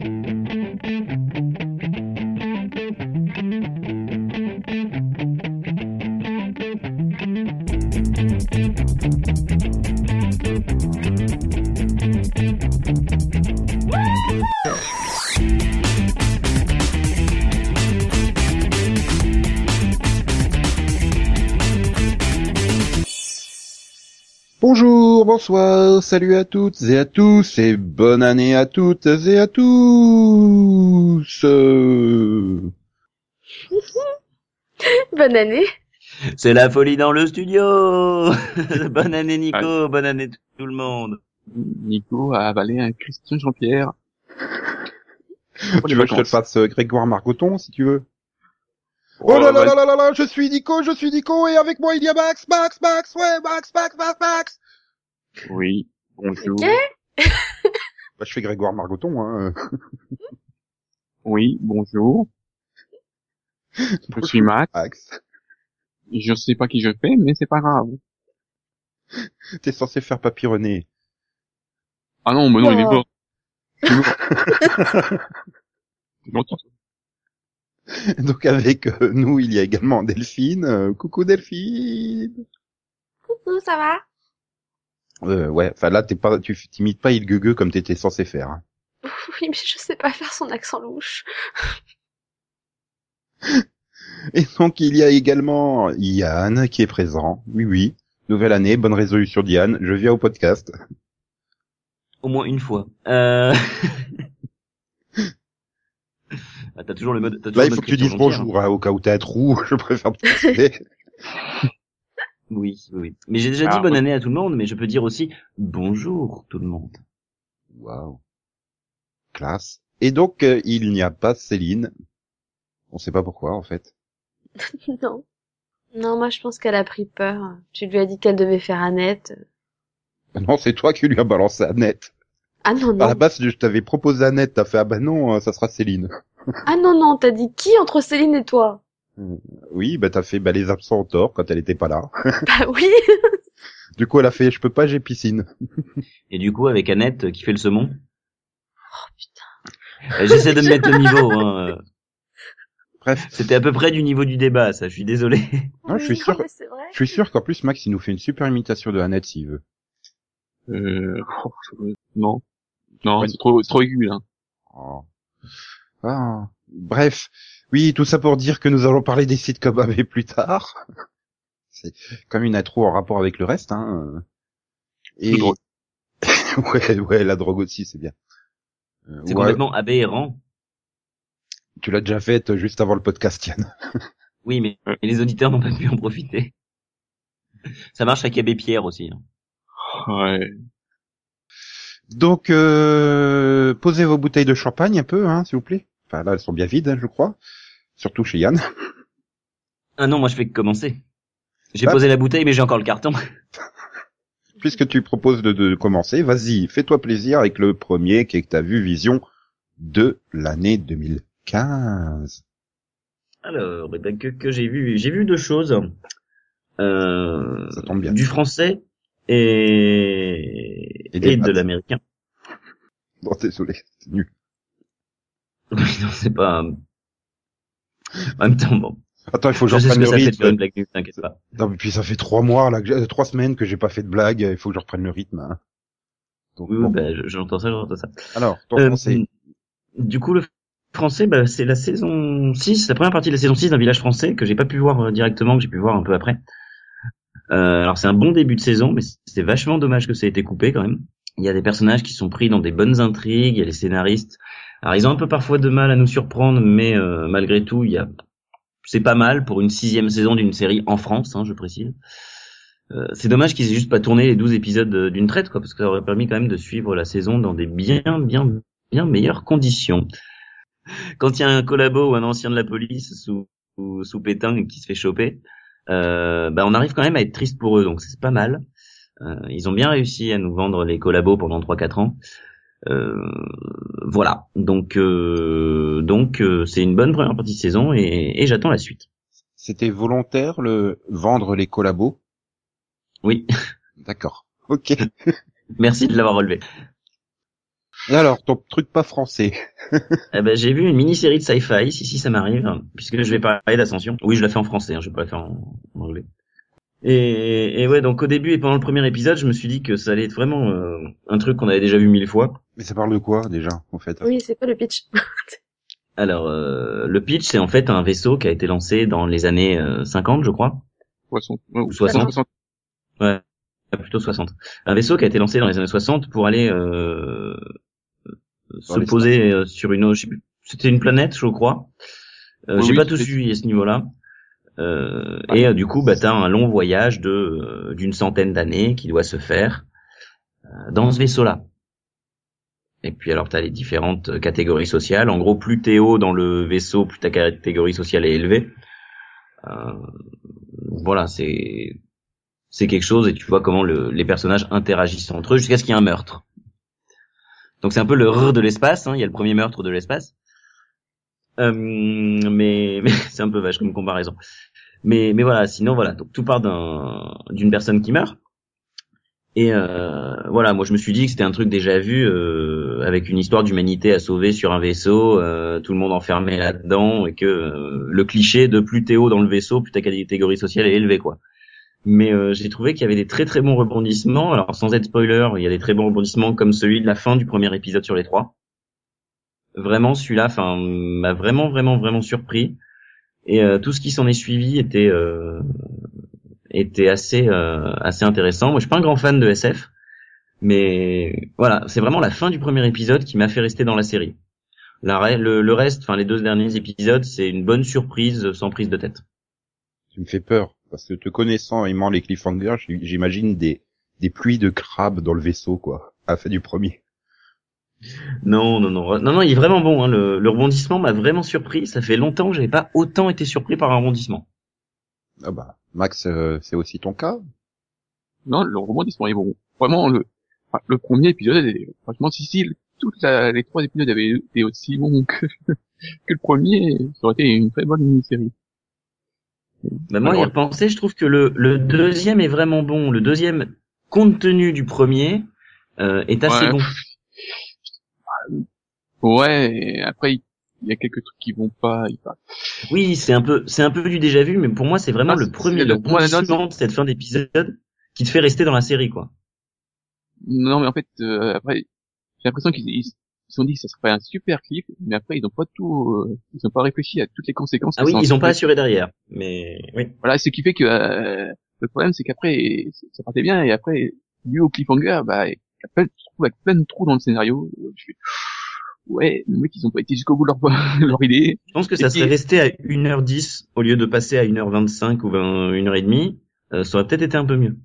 Bonjour, bonsoir, salut à toutes et à tous, et bonne année à toutes et à tous. Bonne année. C'est la folie dans le studio Bonne année Nico, bonne année tout le monde. Nico a avalé un Christian Jean-Pierre. tu veux que je te le fasse euh, Grégoire Margoton, si tu veux? Oh là là là là là là, je suis Nico, je suis Nico, et avec moi il y a Max, Max, Max, ouais, Max, Max, Max, Max Oui, bonjour. Bah, je fais Grégoire Margoton, hein. Oui, bonjour. Je suis Max. Max. Je sais pas qui je fais, mais c'est pas grave. T'es censé faire Papy René. Ah non, mais non, il est mort. Il est mort. Donc avec euh, nous, il y a également Delphine. Euh, coucou Delphine Coucou, ça va? Euh, Ouais, enfin là, t'es pas, tu t'imites pas Il Gueux comme t'étais censé faire. hein. Oui, mais je sais pas faire son accent louche. Et donc il y a également Yann qui est présent. Oui, oui. Nouvelle année, bonne résolution d'Yann. Je viens au podcast. Au moins une fois. Euh... ah, t'as toujours le mode. t'as toujours Là, il faut que tu dises bonjour, hein, au cas où t'as un trou. Je préfère te hein. Oui, oui. Mais j'ai déjà Ah, dit bonne oui. année à tout le monde, mais je peux dire aussi bonjour tout le monde. Waouh. Classe. Et donc, euh, il n'y a pas Céline. On sait pas pourquoi, en fait. non. Non, moi je pense qu'elle a pris peur. Tu lui as dit qu'elle devait faire Annette. Non, c'est toi qui lui as balancé Annette. Ah non, À la non. base, je t'avais proposé Annette, t'as fait, ah bah non, euh, ça sera Céline. Ah non, non, t'as dit qui entre Céline et toi? Oui, bah t'as fait bah, les absents ont tort quand elle était pas là. Bah oui. Du coup, elle a fait, je peux pas, j'ai piscine. Et du coup, avec Annette euh, qui fait le saumon? Euh, J'essaie de me mettre au niveau. Hein. euh. Bref, C'était à peu près du niveau du débat, ça. Je suis désolé. Non, je suis sûr- vrai. je suis sûr qu'en plus, Max, il nous fait une super imitation de Annette s'il veut. Euh, oh, non. Non, Ouais. c'est trop, c'est trop aigu, là. Oh. Ah. Bref, oui, tout ça pour dire que nous allons parler des sites comme AB plus tard. C'est comme une intro en rapport avec le reste, hein. Et ouais, ouais, la drogue aussi, c'est bien. Euh, C'est ouais, complètement aberrant. Tu l'as déjà faite juste avant le podcast, Yann. Oui, mais et les auditeurs n'ont pas pu en profiter. Ça marche avec Abbé Pierre aussi. hein. Ouais. Donc, euh, posez vos bouteilles de champagne un peu, hein, s'il vous plaît. Enfin, là, elles sont bien vides, hein, je crois. Surtout chez Yann. Ah non, moi je fais que commencer. J'ai Bah. posé la bouteille, mais j'ai encore le carton. Puisque tu proposes de, de commencer, vas-y, fais-toi plaisir avec le premier qui est que t'as vu Vision de l'année 2015. Alors, eh ben, que, que j'ai vu, j'ai vu deux choses. Euh, Ça tombe bien. du français et, Et de l'américain. Bon, désolé, c'est nul. Non, c'est pas. En même temps, bon. Attends, il faut que Je reprenne le ça fait de faire une rythme. blague nulle, t'inquiète pas. Non, mais puis ça fait trois mois, là, que trois semaines que j'ai pas fait de blague, il faut que je reprenne le rythme. Hein. Donc, Oui, bon. bah, je- j'entends ça, j'entends ça. Alors, ton Euh, français. Du coup, le français, bah, c'est la saison 6, la première partie de la saison 6 d'un village français que j'ai pas pu voir euh, directement, que j'ai pu voir un peu après. Euh, alors c'est un bon début de saison, mais c'est vachement dommage que ça ait été coupé quand même. Il y a des personnages qui sont pris dans des bonnes intrigues, il y a les scénaristes. Alors ils ont un peu parfois de mal à nous surprendre, mais euh, malgré tout, il y a, c'est pas mal pour une sixième saison d'une série en France, hein, je précise. Euh, c'est dommage qu'ils aient juste pas tourné les 12 épisodes euh, d'une traite, quoi, parce que ça aurait permis quand même de suivre la saison dans des bien, bien, bien meilleures conditions. Quand il y a un collabo ou un ancien de la police sous, sous, sous pétain qui se fait choper, euh, bah on arrive quand même à être triste pour eux, donc c'est pas mal. Euh, ils ont bien réussi à nous vendre les collabos pendant 3-4 ans. Euh, voilà, donc euh, donc euh, c'est une bonne première partie de saison et, et j'attends la suite. C'était volontaire, le vendre les collabos? Oui, D'accord. Ok. merci de l'avoir relevé. Et alors, ton truc pas français? Eh ben, j'ai vu une mini-série de sci-fi, si si ça m'arrive, puisque je vais parler d'Ascension. Oui, je la fais en français, hein, je vais pas la faire en, en anglais. Et, et, ouais, donc au début et pendant le premier épisode, je me suis dit que ça allait être vraiment euh, un truc qu'on avait déjà vu mille fois. Mais ça parle de quoi déjà, en fait? Oui, c'est quoi le pitch? Alors, euh, le pitch, c'est en fait un vaisseau qui a été lancé dans les années 50, je crois. 60. Ou 60. Ouais, plutôt 60. Un vaisseau qui a été lancé dans les années 60 pour aller euh, se poser euh, sur une... C'était une planète, je crois. Euh, Oui, J'ai oui, pas tout suivi à ce niveau-là. Euh, et euh, du coup, bah, t'as un long voyage de euh, d'une centaine d'années qui doit se faire euh, dans ce vaisseau-là. Et puis alors, t'as les différentes catégories sociales. En gros, plus t'es haut dans le vaisseau, plus ta catégorie sociale est élevée. Euh, voilà, c'est c'est quelque chose et tu vois comment le- les personnages interagissent entre eux jusqu'à ce qu'il y ait un meurtre. Donc c'est un peu le rrr de l'espace. hein, Il y a le premier meurtre de l'espace. Euh, mais, mais c'est un peu vache comme comparaison. Mais, mais voilà, sinon voilà, donc tout part d'un d'une personne qui meurt. Et euh, voilà, moi je me suis dit que c'était un truc déjà vu euh, avec une histoire d'humanité à sauver sur un vaisseau, euh, tout le monde enfermé là-dedans et que euh, le cliché de plus t'es haut dans le vaisseau, plus ta catégorie sociale est élevée quoi. Mais euh, j'ai trouvé qu'il y avait des très très bons rebondissements. Alors sans être spoiler, il y a des très bons rebondissements comme celui de la fin du premier épisode sur les trois. Vraiment celui-là, m'a vraiment vraiment vraiment surpris. Et euh, tout ce qui s'en est suivi était euh, était assez euh, assez intéressant. Moi, je suis pas un grand fan de SF, mais voilà, c'est vraiment la fin du premier épisode qui m'a fait rester dans la série. Le, le reste, enfin les deux derniers épisodes, c'est une bonne surprise sans prise de tête. Tu me fais peur, parce que te connaissant aimant les cliffhangers, j'imagine des, des pluies de crabes dans le vaisseau, quoi, à fin du premier. Non, non, non, non, non, il est vraiment bon. Hein. Le, le rebondissement m'a vraiment surpris. Ça fait longtemps que j'avais pas autant été surpris par un rebondissement. Ah bah, Max, euh, c'est aussi ton cas Non, le rebondissement est bon. Vraiment, le, le premier épisode est franchement si si toutes la- les trois épisodes avaient été aussi bons que, que le premier, ça aurait été une très bonne mini-série. Bah, moi, y Alors- repenser, je trouve que le, le deuxième est vraiment bon. Le deuxième, compte tenu du premier, euh, est assez Ouais. bon. Ouais, et après, il y a quelques trucs qui vont pas, Oui, c'est un peu, c'est un peu du déjà vu, mais pour moi, c'est vraiment Ah, le premier, le rebondissement de cette fin d'épisode qui te fait rester dans la série, quoi. Non, mais en fait, euh, après, j'ai l'impression qu'ils ils se sont dit que ça serait un super clip, mais après, ils ont pas tout, euh, ils ont pas réfléchi à toutes les conséquences. Ah oui, ils ont entraîne. pas assuré derrière, mais oui. Voilà, ce qui fait que euh, le problème, c'est qu'après, ça partait bien, et après, dû au cliffhanger, bah, il y a plein, je trouve, avec plein de trous dans le scénario. Je fais, ouais, les mecs, ils ont pas été jusqu'au bout de leur, leur idée. Je pense que Et ça puis- serait resté à 1h10 au lieu de passer à 1h25 ou 20, 1h30. Euh, ça aurait peut-être été un peu mieux.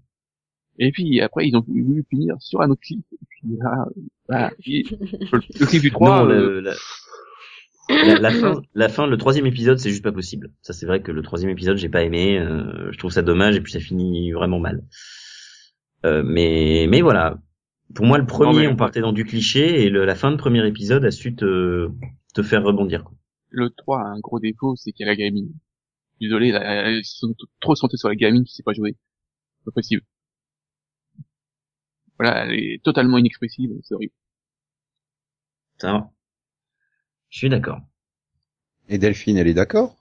Et puis après, ils ont voulu finir sur un autre clip. Et puis là, bah, puis, le, clip du 3, non, euh, le- la, la, la fin, la fin, le troisième épisode, c'est juste pas possible. Ça, c'est vrai que le troisième épisode, j'ai pas aimé. euh, je trouve ça dommage et puis ça finit vraiment mal. Euh, mais, mais voilà. Pour moi, le premier, mais- on partait dans du cliché et le, la fin de premier épisode a su te, te faire rebondir. Quoi. le 3 a un gros défaut, c'est qu'il y a la gamine. Désolé, là, ils sont trop centrés sur la gamine qui sait pas jouer. C'est pas possible. Voilà, elle est totalement inexpressive, c'est horrible. Ça va. Je suis d'accord. Et Delphine, elle est d'accord?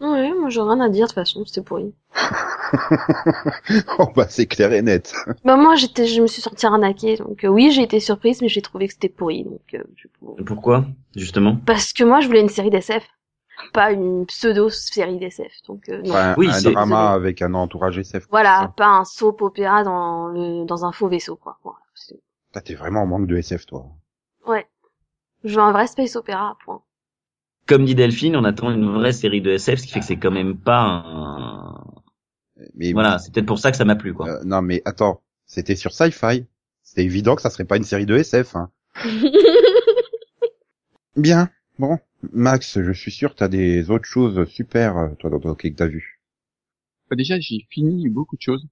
Ouais, moi j'ai rien à dire de toute façon, c'était pourri. Oh bah, c'est clair et net. Bah moi j'étais, je me suis sortie arnaquée, donc euh, oui j'ai été surprise, mais j'ai trouvé que c'était pourri, donc euh, je- Pourquoi, justement? Parce que moi je voulais une série d'SF, pas une pseudo série d'SF, donc euh, non. Enfin, Oui, un drama avec un entourage SF. Voilà, pas un soap opéra dans le dans un faux vaisseau quoi. Voilà, T'es vraiment en manque de SF, toi. ouais, je veux un vrai space opéra. Point. Comme dit Delphine, on attend une vraie série de SF, ce qui fait que c'est quand même pas un... Mais Voilà, c'est peut-être pour ça que ça m'a plu, quoi. Euh, non, mais attends, c'était sur Sci-Fi. C'était évident que ça serait pas une série de SF. Hein. Bien. Bon, Max, je suis sûr que t'as des autres choses super, euh, toi, dans ton que t'as vu. Bah, déjà, j'ai fini beaucoup de choses.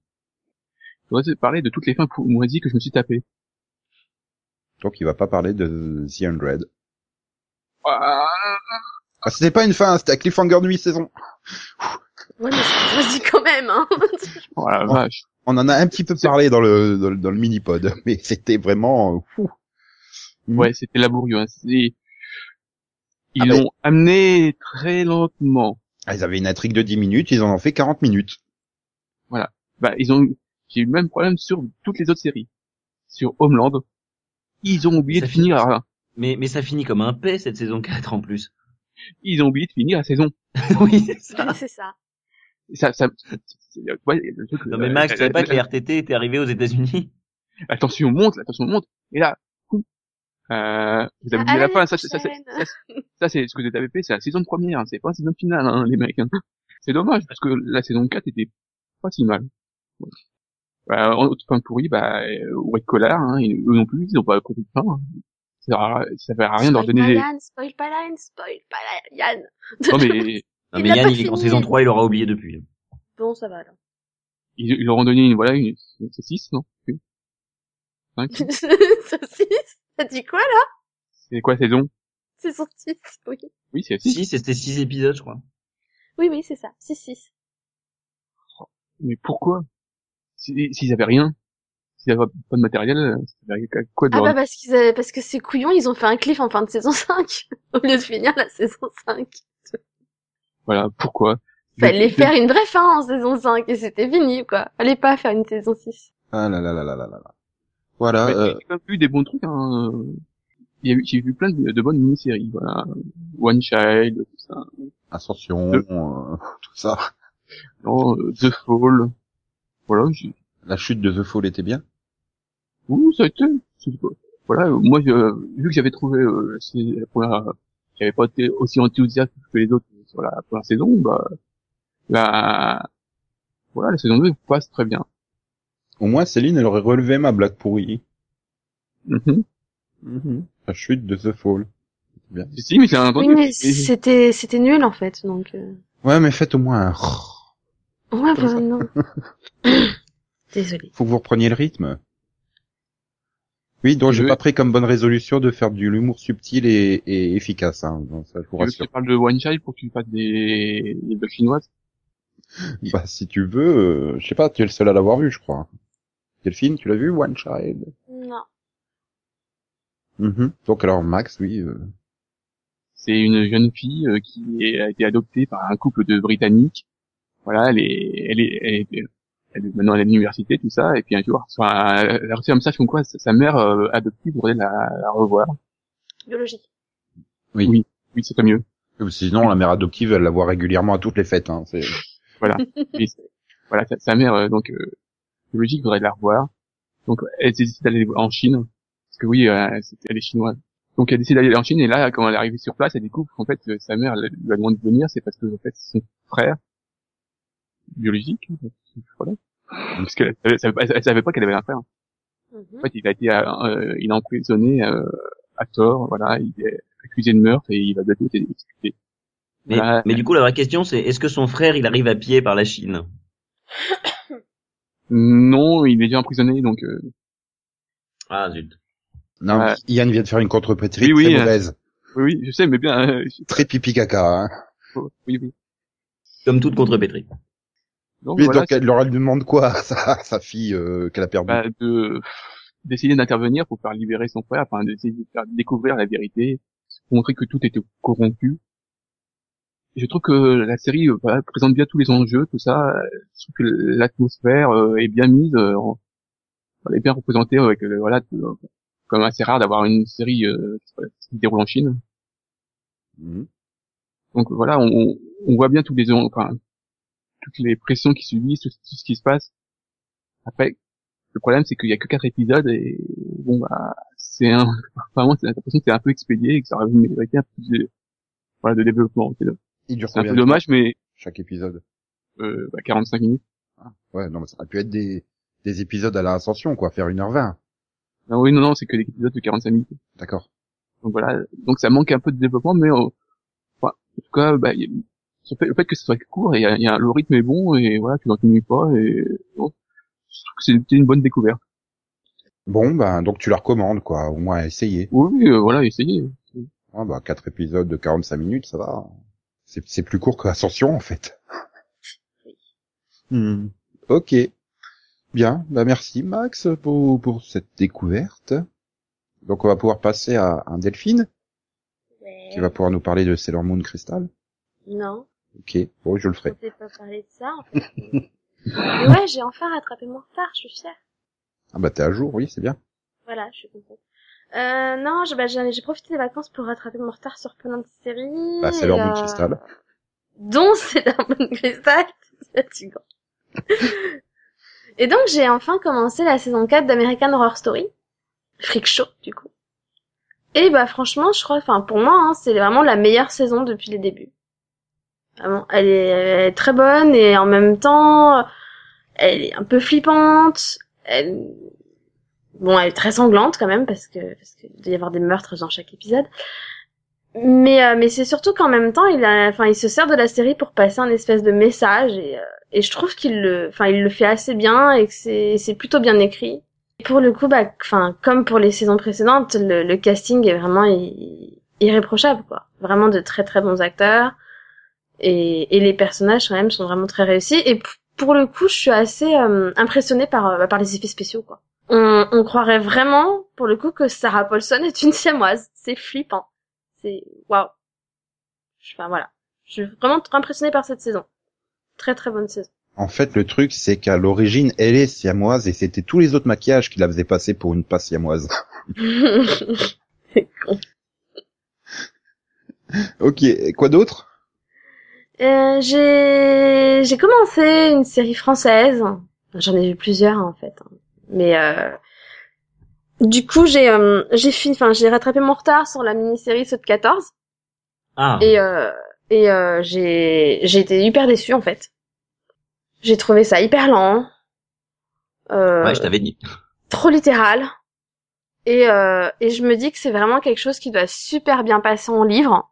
Je voudrais te parler de toutes les fins moisies que je me suis tapé. Donc, il va pas parler de The Undread. Ah, Ah, c'était pas une fin, c'était à Cliffhanger Nuit saison. Ouais, mais c'est vas-y quand même. Hein. oh la vache. On en a un petit peu parlé dans le, dans, le- dans le mini-pod, mais c'était vraiment... euh, fou. Ouais, c'était laborieux. Hein. C'est- Ils Ah ben- l'ont amené très lentement. Ah, ils avaient une intrigue de 10 minutes, ils en ont fait 40 minutes. Bah, ils ont, j'ai eu le même problème sur toutes les autres séries. Sur Homeland, ils ont oublié Ça de finir, la- Mais, mais ça finit comme un paix cette saison 4 en plus. ils ont oublié de finir la saison. oui, c'est ça. c'est ça. Ça, ça, ouais, le truc, Non mais euh, Max, tu savais pas que les RTT étaient arrivés aux États-Unis la tension monte, la tension monte, et là, euh, vous avez À oublié la l'année fin, ça, c'est- ça, ça, ça, c'est ce que vous avez fait, c'est la saison première, c'est pas la saison finale, hein, les mecs. hein. C'est dommage, parce que la saison 4 était pas si mal. Bah, en autre fin pourri, bah, euh, White Collar, hein, ils- eux non plus, ils ont pas compris de fin. hein. Ça sert à- ça sert à rien leur Spoil pas des... Yann, spoil pas Yann, spoil pas Yann. Non mais, Non mais Yann, il est en saison 3, il aura oublié depuis. Bon, ça va alors. ils, ils leur ont donné une, voilà, une, c'est 6, non? Oui. Cinq. Saucisse T'as dit quoi là? C'est quoi saison? C'est son 6, oui. Oui, c'est 6. Si, c'était 6 épisodes, je crois. Oui, oui, c'est ça. 6-6. Mais pourquoi? Si- S'ils avaient rien, s'ils avaient pas de matériel, quoi de Ah bah parce qu'ils avaient, parce que ces couillons, ils ont fait un cliff en fin de saison 5. Au lieu de finir la saison 5. Voilà, pourquoi? Fallait faire une vraie fin en saison 5 et c'était fini, quoi. Fallait pas faire une saison 6. Ah là là là là là là là. Voilà, euh, J'ai quand même vu des bons trucs. Hein. J'ai vu plein de, de bonnes mini-séries. Voilà, One Child, tout ça. Ascension, euh, tout ça. Non, euh, The Fall. Voilà, j'ai... La chute de The Fall était bien? Ouh, ça a été. c'est- Voilà, euh, moi, je- vu que j'avais trouvé, euh, c'est la première, j'avais pas été aussi enthousiaste que les autres sur la première saison, bah, la, voilà, la saison 2 passe très bien. Au moins, Céline, elle aurait relevé ma blague pourrie. Mhm. La chute de The Fall. Bien. Si, si, mais c'est un Oui, mais c'était, c'était nul, en fait, donc, euh... Ouais, mais faites au moins un... Ouais, bah, non. Désolée. Faut que vous repreniez le rythme. Oui, donc j'ai pas pris comme bonne résolution de faire du l'humour subtil et, et efficace. Hein. Donc, ça, je vous Tu veux que rassure. je parle de One Child pour que tu fasses des, des blagues chinoises? Bah, si tu veux, euh, je sais pas, tu es le seul à l'avoir vu, je crois. Delphine, tu l'as vu, One Child? Non. Mhm. Donc alors, Max, oui. euh, C'est une jeune fille euh, qui a été adoptée par un couple de Britanniques. Voilà, elle est, elle est, elle est, elle est- maintenant elle est à l'université, tout ça, et puis un jour, enfin, elle a reçu un message comme quoi sa mère euh, adoptive voudrait la, la revoir. Biologie. Oui. Oui. Oui, c'est pas mieux. Sinon, la mère adoptive, elle la voit régulièrement à toutes les fêtes. Hein. C'est... Et c'est- voilà, sa, sa mère, euh, donc, euh, biologique voudrait la revoir. Donc, elle décide d'aller en Chine. Parce que oui, euh, c'est- elle est chinoise. Donc, elle décide d'aller en Chine, et là, quand elle est arrivée sur place, elle découvre qu'en fait, euh, sa mère elle lui a demandé de venir, c'est parce que, en fait, son frère, biologique, voilà. Parce qu'elle elle, savait pas- elle savait pas qu'elle avait un frère. Mhm. En fait, il a été, euh, il a emprisonné euh, à tort, voilà, il est accusé de meurtre et il va bientôt être exécuté. Mais, Voilà. mais du coup, la vraie question, c'est est-ce que son frère, il arrive à pied par la Chine? Non, il est déjà emprisonné, donc euh, Ah zut. Non. Yann vient de faire une contre-pétrie Oui, euh, mauvaise. oui, oui, je sais, mais bien, euh, Très pipi caca. Hein. oui, oui. Comme toute contre-pétrie. Donc, Oui, voilà, donc elle leur demande quoi à sa, sa fille euh, qu'elle a perdue bah, de d'essayer d'intervenir pour faire libérer son frère, enfin d'essayer de faire découvrir la vérité, pour montrer que tout était corrompu. Et je trouve que la série euh, voilà, présente bien tous les enjeux, tout ça. Je trouve que l'atmosphère euh, est bien mise, euh, elle est bien représentée avec euh, voilà, tout, euh, comme assez rare d'avoir une série euh, qui se déroule en Chine. Mhm. Donc voilà, on, on- voit bien tous les en- enfin, toutes les pressions qui subissent, tout, tout ce qui se passe. Après, le problème c'est qu'il y a que quatre épisodes et bon bah c'est un vraiment c'est l'impression que c'est un peu expédié et que ça aurait mérité un peu de, voilà, de développement. C'est Il dure c'est un peu dommage, mais chaque épisode? Euh, bah, 45 minutes. Ouais, non, mais ça aurait pu être des, des épisodes à l'ascension, quoi, faire 1h20. Ah oui non non c'est que des épisodes de 45 minutes. D'accord. Donc voilà, donc ça manque un peu de développement, mais euh, enfin, en tout cas bah, il y a- le fait, le fait que ce soit court et il y a, y a- le rythme est bon et voilà tu n'en t'ennuies pas et bon, je trouve que c'était une bonne découverte. Bon, ben, donc tu la recommandes, quoi, au moins à essayer. Oui, oui, euh, voilà, essayez. Ouais, bah, quatre épisodes de 45 minutes, ça va. C'est, c'est plus court que Ascension, en fait. Hmm. Ok. Bien. Bah, merci, Max, pour, pour cette découverte. Donc on va pouvoir passer à un Delphine, Ouais. qui va pouvoir nous parler de Sailor Moon Crystal. Non, Ok, bon, je le je ferai. ne pas parler de ça, en fait. Mais ouais, j'ai enfin rattrapé mon retard, je suis fière. Ah bah t'es à jour, oui, c'est bien. Voilà, je suis contente. Euh, non, je- bah, j'ai j'ai profité des vacances pour rattraper mon retard sur plein de séries. Bah et, Moon euh, Crystal. dont Sailor Moon Crystal. C'est fatigant. et donc, j'ai enfin commencé la saison 4 d'American Horror Story. Freak Show, du coup. Et bah, franchement, je crois, enfin, pour moi, hein, c'est vraiment la meilleure saison depuis les débuts. Vraiment, elle est, elle est très bonne et en même temps, elle est un peu flippante. Elle, bon, elle est très sanglante quand même parce que parce qu'il doit y avoir des meurtres dans chaque épisode. Mais euh, mais c'est surtout qu'en même temps, il a, enfin, il se sert de la série pour passer un espèce de message et euh, et je trouve qu'il le, enfin, il le fait assez bien et que c'est c'est plutôt bien écrit. Et pour le coup, bah, enfin, comme pour les saisons précédentes, le, le casting est vraiment irréprochable, quoi. Vraiment de très très bons acteurs et et les personnages quand même sont vraiment très réussis. Et pour le coup, je suis assez euh, impressionnée par euh, par les effets spéciaux, quoi. On, on croirait vraiment, pour le coup, que Sarah Paulson est une siamoise. C'est flippant. C'est waouh. Enfin voilà, je suis vraiment très impressionnée par cette saison. Très très bonne saison. En fait, le truc, c'est qu'à l'origine, elle est siamoise et c'était tous les autres maquillages qui la faisaient passer pour une pas siamoise. C'est con. ok, quoi d'autre? Euh, j'ai j'ai commencé une série française. J'en ai vu plusieurs en fait, mais euh, du coup j'ai euh, j'ai fini, enfin j'ai rattrapé mon retard sur la mini-série Saut de 14 Ah. et euh, et euh, j'ai j'ai été hyper déçue en fait. J'ai trouvé ça hyper lent, euh, Ouais, je t'avais dit. trop littéral. Et, euh, et je me dis que c'est vraiment quelque chose qui doit super bien passer en livre,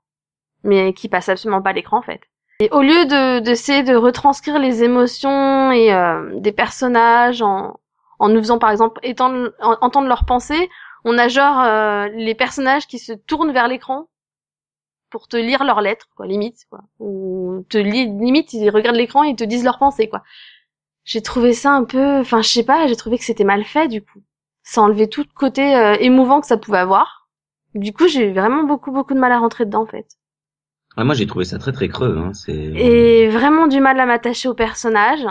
mais qui passe absolument pas à l'écran en fait. Et au lieu de d'essayer de retranscrire les émotions et euh, des personnages en en nous faisant par exemple étendre, en- entendre leurs pensées, on a genre euh, les personnages qui se tournent vers l'écran pour te lire leurs lettres, quoi, limite, quoi. Ou te li- limite ils regardent l'écran et ils te disent leurs pensées, quoi. J'ai trouvé ça un peu, enfin je sais pas, j'ai trouvé que c'était mal fait du coup ça enlevait tout le côté euh, émouvant que ça pouvait avoir. Du coup, j'ai eu vraiment beaucoup beaucoup de mal à rentrer dedans en fait. Ouais, moi, j'ai trouvé ça très très creux. Hein. C'est. Et vraiment du mal à m'attacher au personnage.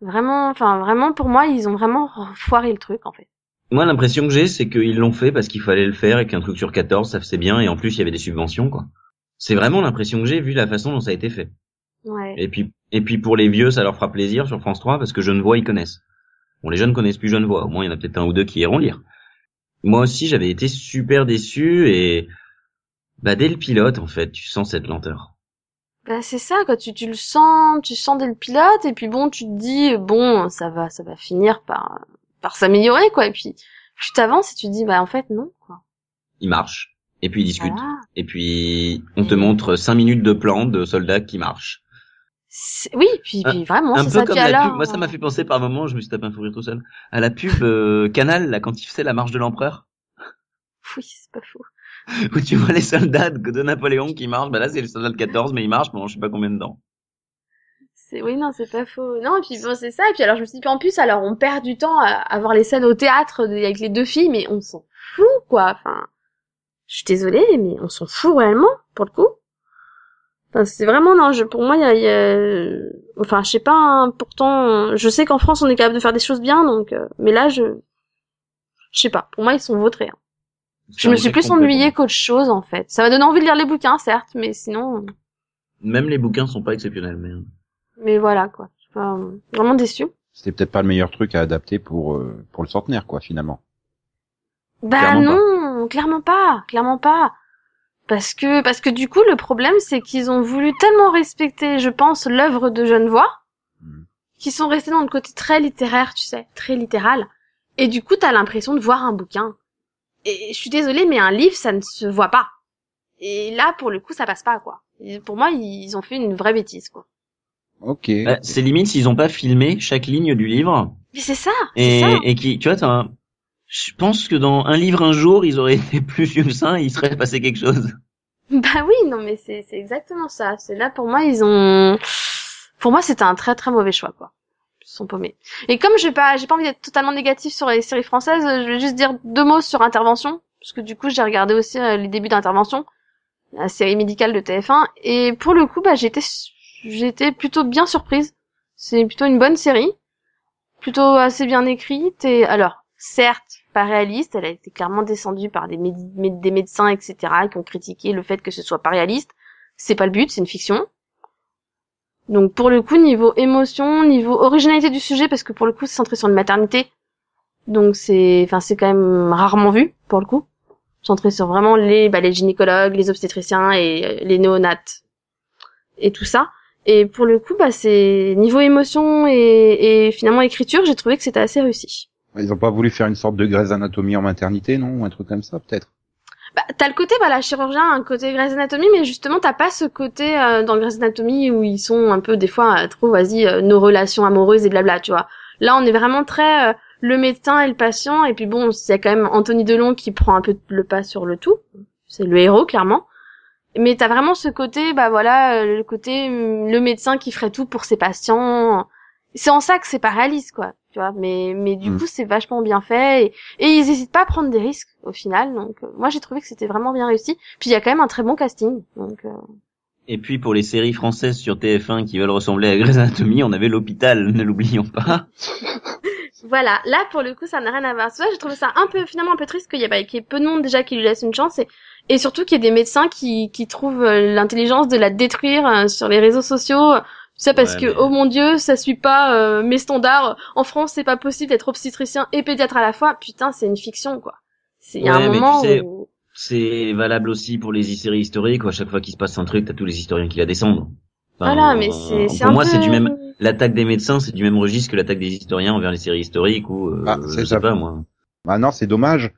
Vraiment, enfin vraiment pour moi, ils ont vraiment foiré le truc en fait. Moi, l'impression que j'ai, c'est qu'ils l'ont fait parce qu'il fallait le faire et qu'un truc sur 14, ça faisait bien et en plus, il y avait des subventions, quoi. C'est vraiment l'impression que j'ai vu la façon dont ça a été fait. Ouais. Et puis, et puis pour les vieux, ça leur fera plaisir sur France 3 parce que Genevois, ils connaissent. Bon, les jeunes connaissent plus Genevois. Au moins, il y en a peut-être un ou deux qui iront lire. Moi aussi, j'avais été super déçu et, bah, dès le pilote, en fait, tu sens cette lenteur. Bah c'est ça quoi, tu tu le sens, tu sens dès le pilote et puis bon, tu te dis bon, ça va ça va finir par par s'améliorer quoi et puis tu t'avances et tu te dis bah en fait non quoi. Ils marchent. Et puis ils discutent. Voilà. Et puis, on te montre cinq minutes de plan de soldats qui marchent. Oui, puis, puis vraiment, un peu ça. comme la alors, pub. Moi, ça m'a fait penser par moment, je me suis tapé un fou rire tout seul, à la pub euh, Canal, là, quand il faisait la marche de l'empereur, Oui, c'est pas faux. où tu vois les soldats de, Napoléon qui marchent. Bah là, c'est les soldats de 14, mais ils marchent pendant je sais pas combien de temps. C'est oui, non, c'est pas faux. Non, et puis bon, c'est ça. Et puis alors, je me suis dit, en plus, alors, on perd du temps à, voir les scènes au théâtre avec les deux filles, mais on s'en fout, quoi. Enfin, je suis désolée, mais on s'en fout réellement, pour le coup. Enfin, c'est vraiment non. Je, pour moi, il y a, il y a- enfin, je sais pas. hein, pourtant, je sais qu'en France, on est capable de faire des choses bien, donc. euh, mais là, je, je sais pas. Pour moi, ils sont vautrés. hein. Je me suis plus ennuyée qu'autre chose, en fait. Ça m'a donné envie de lire les bouquins, certes, mais sinon, Même les bouquins sont pas exceptionnels, mais. mais voilà, quoi. Je suis pas- vraiment déçue. C'était peut-être pas le meilleur truc à adapter pour euh, pour le centenaire, quoi, finalement. Bah Clairement non, clairement pas, clairement pas. Parce que parce que du coup le problème c'est qu'ils ont voulu tellement respecter, je pense, l'œuvre de Genevois, Mhm. qu'ils sont restés dans le côté très littéraire, tu sais, très littéral. Et du coup t'as l'impression de voir un bouquin. Et je suis désolée, mais un livre ça ne se voit pas. Et là pour le coup ça passe pas quoi. Et pour moi ils ont fait une vraie bêtise quoi. Ok. Bah, c'est limite s'ils ont pas filmé chaque ligne du livre Mais c'est ça, c'est et, ça. et qui, tu vois, t'as un- je pense que dans un livre un jour, ils auraient été plus vieux que ça, il serait passé quelque chose. Bah oui, non mais c'est c'est exactement ça. C'est là pour moi ils ont pour moi c'était un très très mauvais choix quoi. Sont paumés. Et comme j'ai pas j'ai pas envie d'être totalement négatif sur les séries françaises, je vais juste dire deux mots sur Intervention parce que du coup j'ai regardé aussi euh, les débuts d'intervention, la série médicale de TF1, et pour le coup bah j'étais j'étais plutôt bien surprise. C'est plutôt une bonne série, plutôt assez bien écrite et alors certes pas réaliste, elle a été clairement descendue par des, des médecins etc qui ont critiqué le fait que ce soit pas réaliste. C'est pas le but, c'est une fiction. Donc pour le coup niveau émotion, niveau originalité du sujet parce que pour le coup c'est centré sur une maternité. Donc c'est enfin c'est quand même rarement vu pour le coup. Centré sur vraiment les bah, les gynécologues, les obstétriciens et euh, les néonates et tout ça. Et pour le coup bah c'est niveau émotion et, finalement écriture, j'ai trouvé que c'était assez réussi. Ils ont pas voulu faire une sorte de Grey's Anatomy en maternité, non? Ou un truc comme ça, peut-être? Bah, t'as le côté, la chirurgien un côté Grey's Anatomy, mais justement, t'as pas ce côté euh, dans Grey's Anatomy où ils sont un peu, des fois, euh, trop, vas-y, euh, nos relations amoureuses et blabla, tu vois. Là, on est vraiment très euh, le médecin et le patient, et puis bon, a quand même Anthony Delon qui prend un peu le pas sur le tout. C'est le héros, clairement. Mais t'as vraiment ce côté, bah voilà, euh, le côté hum, le médecin qui ferait tout pour ses patients. C'est en ça que c'est pas réaliste, quoi. Tu vois, mais mais du Mm. coup c'est vachement bien fait et, et ils hésitent pas à prendre des risques au final. Donc euh, moi j'ai trouvé que c'était vraiment bien réussi. Puis il y a quand même un très bon casting. Donc euh, Et puis pour les séries françaises sur TF1 qui veulent ressembler à Grey's Anatomy, on avait l'hôpital, ne l'oublions pas. voilà, là pour le coup ça n'a rien à voir. Ça, j'ai trouvé ça un peu finalement un peu triste qu'il y ait, bah, qu'il y ait peu de monde déjà qui lui laisse une chance et et surtout qu'il y ait des médecins qui qui trouvent euh, l'intelligence de la détruire euh, sur les réseaux sociaux. Ça parce Ouais, que mais- oh mon dieu ça suit pas euh, mes standards. En France c'est pas possible d'être obstétricien et pédiatre à la fois. Putain c'est une fiction quoi. C'est il y a Ouais, un mais tu moment sais, où C'est valable aussi pour les séries historiques où à chaque fois qu'il se passe un truc, t'as tous les historiens qui la descendent. Enfin, voilà mais euh, c'est c'est Pour un moi, peu... c'est du même. L'attaque des médecins, c'est du même registre que l'attaque des historiens envers les séries historiques ou euh, Ah, je c'est sais ça. pas moi. Ah non, c'est dommage.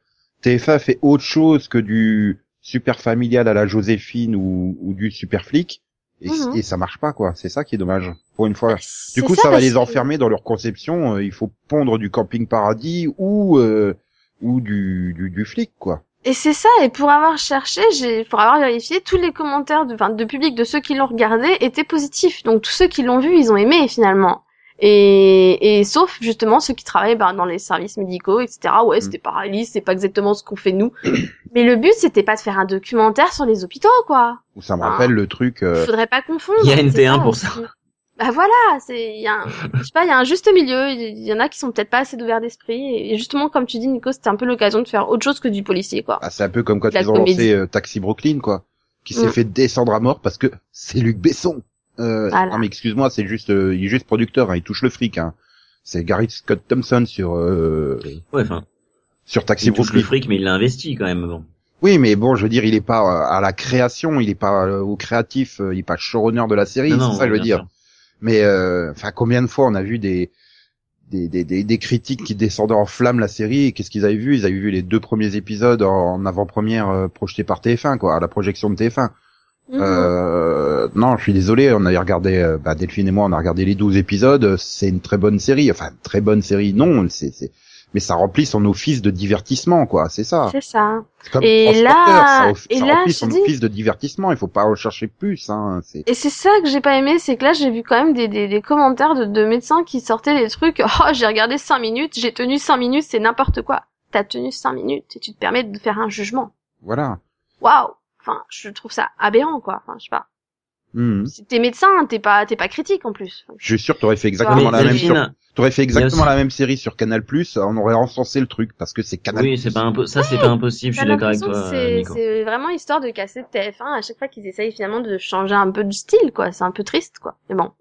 TF1 fait autre chose que du super familial à la Joséphine ou, ou du super flic. Et, Mhm. et ça marche pas, quoi. C'est ça qui est dommage. Pour une fois. Du coup, ça, va les que- enfermer dans leur conception. Euh, il faut pondre du camping paradis ou euh, ou du, du, du flic, quoi. Et c'est ça, et pour avoir cherché, j'ai, pour avoir vérifié, tous les commentaires de, enfin, de public de ceux qui l'ont regardé étaient positifs. Donc tous ceux qui l'ont vu, ils ont aimé finalement. Et, et sauf justement ceux qui travaillaient bah, dans les services médicaux, etc. Ouais, c'était pas réaliste, c'est pas exactement ce qu'on fait nous. Mais le but, c'était pas de faire un documentaire sur les hôpitaux, quoi. Ou ça me rappelle le truc. euh, Faudrait pas confondre. Il y a c'est NT1 pour aussi. Bah voilà, c'est, il y a un, je sais pas, il y a un juste milieu. Il y en a qui sont peut-être pas assez d'ouverts d'esprit. Et justement, comme tu dis, Nico, c'était un peu l'occasion de faire autre chose que du policier, quoi. ah, c'est un peu comme quand ils ont lancé euh, Taxi Brooklyn, quoi. Qui s'est Mm. fait descendre à mort parce que c'est Luc Besson. Euh, Voilà. Non mais excuse-moi, c'est juste, euh, il est juste producteur, hein, il touche le fric. Hein. C'est Gary Scott Thompson sur euh, Ouais, enfin, sur Taxi il touche Brooklyn. le fric, mais il l'a investi quand même. Bon. Oui, mais bon, je veux dire, il est pas euh, à la création, il est pas euh, au créatif, euh, il est pas showrunner de la série, Non, non, c'est ça que je veux dire. sûr. Mais euh, enfin, combien de fois on a vu des des, des, des, des critiques qui descendaient en flammes la série et qu'est-ce qu'ils avaient vu? Ils avaient vu les deux premiers épisodes en, avant-première projetés par TF1, quoi, à la projection de TF1. Euh, non, je suis désolé, on avait regardé, euh, bah, Delphine et moi, on a regardé les 12 épisodes, c'est une très bonne série, enfin, très bonne série, non, c'est, c'est, mais ça remplit son office de divertissement, quoi, c'est ça. C'est ça. Comme Et là- ça, et ça là, remplit son dis- office de divertissement, il faut pas en chercher plus, hein, Et c'est ça que j'ai pas aimé, c'est que là j'ai vu quand même des, des, des commentaires de, de médecins qui sortaient des trucs. Oh, j'ai regardé cinq minutes, j'ai tenu cinq minutes, c'est n'importe quoi. T'as tenu cinq minutes et tu te permets de faire un jugement. voilà. Waouh. Enfin, je trouve ça aberrant quoi. Enfin, je sais pas. Si t'es médecin, t'es pas t'es pas critique en plus. Je suis sûr que t'aurais fait exactement la même sur, t'aurais fait exactement aussi- la même série sur Canal+, on aurait encensé le truc, parce que c'est Canal+. oui, c'est pas impo- ça c'est pas impossible, je suis d'accord avec toi, euh, c'est vraiment histoire de casser TF1 à chaque fois qu'ils essayent finalement de changer un peu de style quoi. C'est un peu triste quoi. Mais bon.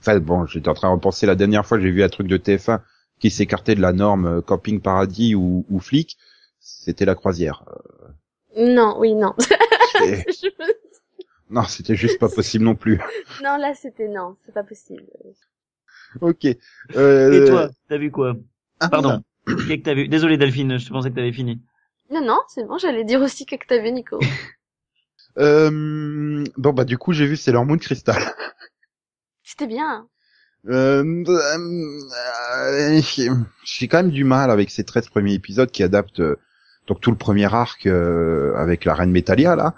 Enfin bon, j'étais en train de repenser la dernière fois, j'ai vu un truc de TF1 qui s'écartait de la norme euh, camping paradis ou, ou flic, c'était la croisière. Non, oui, non. Je non, c'était juste pas possible non plus. non, là c'était non, c'est pas possible. ok. Euh, Et toi, t'as vu quoi? Ah, Pardon. Qu'est-ce que t'as vu? Désolé Delphine, je pensais que t'avais fini. Non, non, c'est bon, j'allais dire aussi que t'as vu, Nico. Euh, bon bah du coup j'ai vu Sailor Moon Crystal. C'était bien. Euh, euh, j'ai j'ai quand même du mal avec ces 13 premiers épisodes qui adaptent euh, donc tout le premier arc euh, avec la reine Métalia là,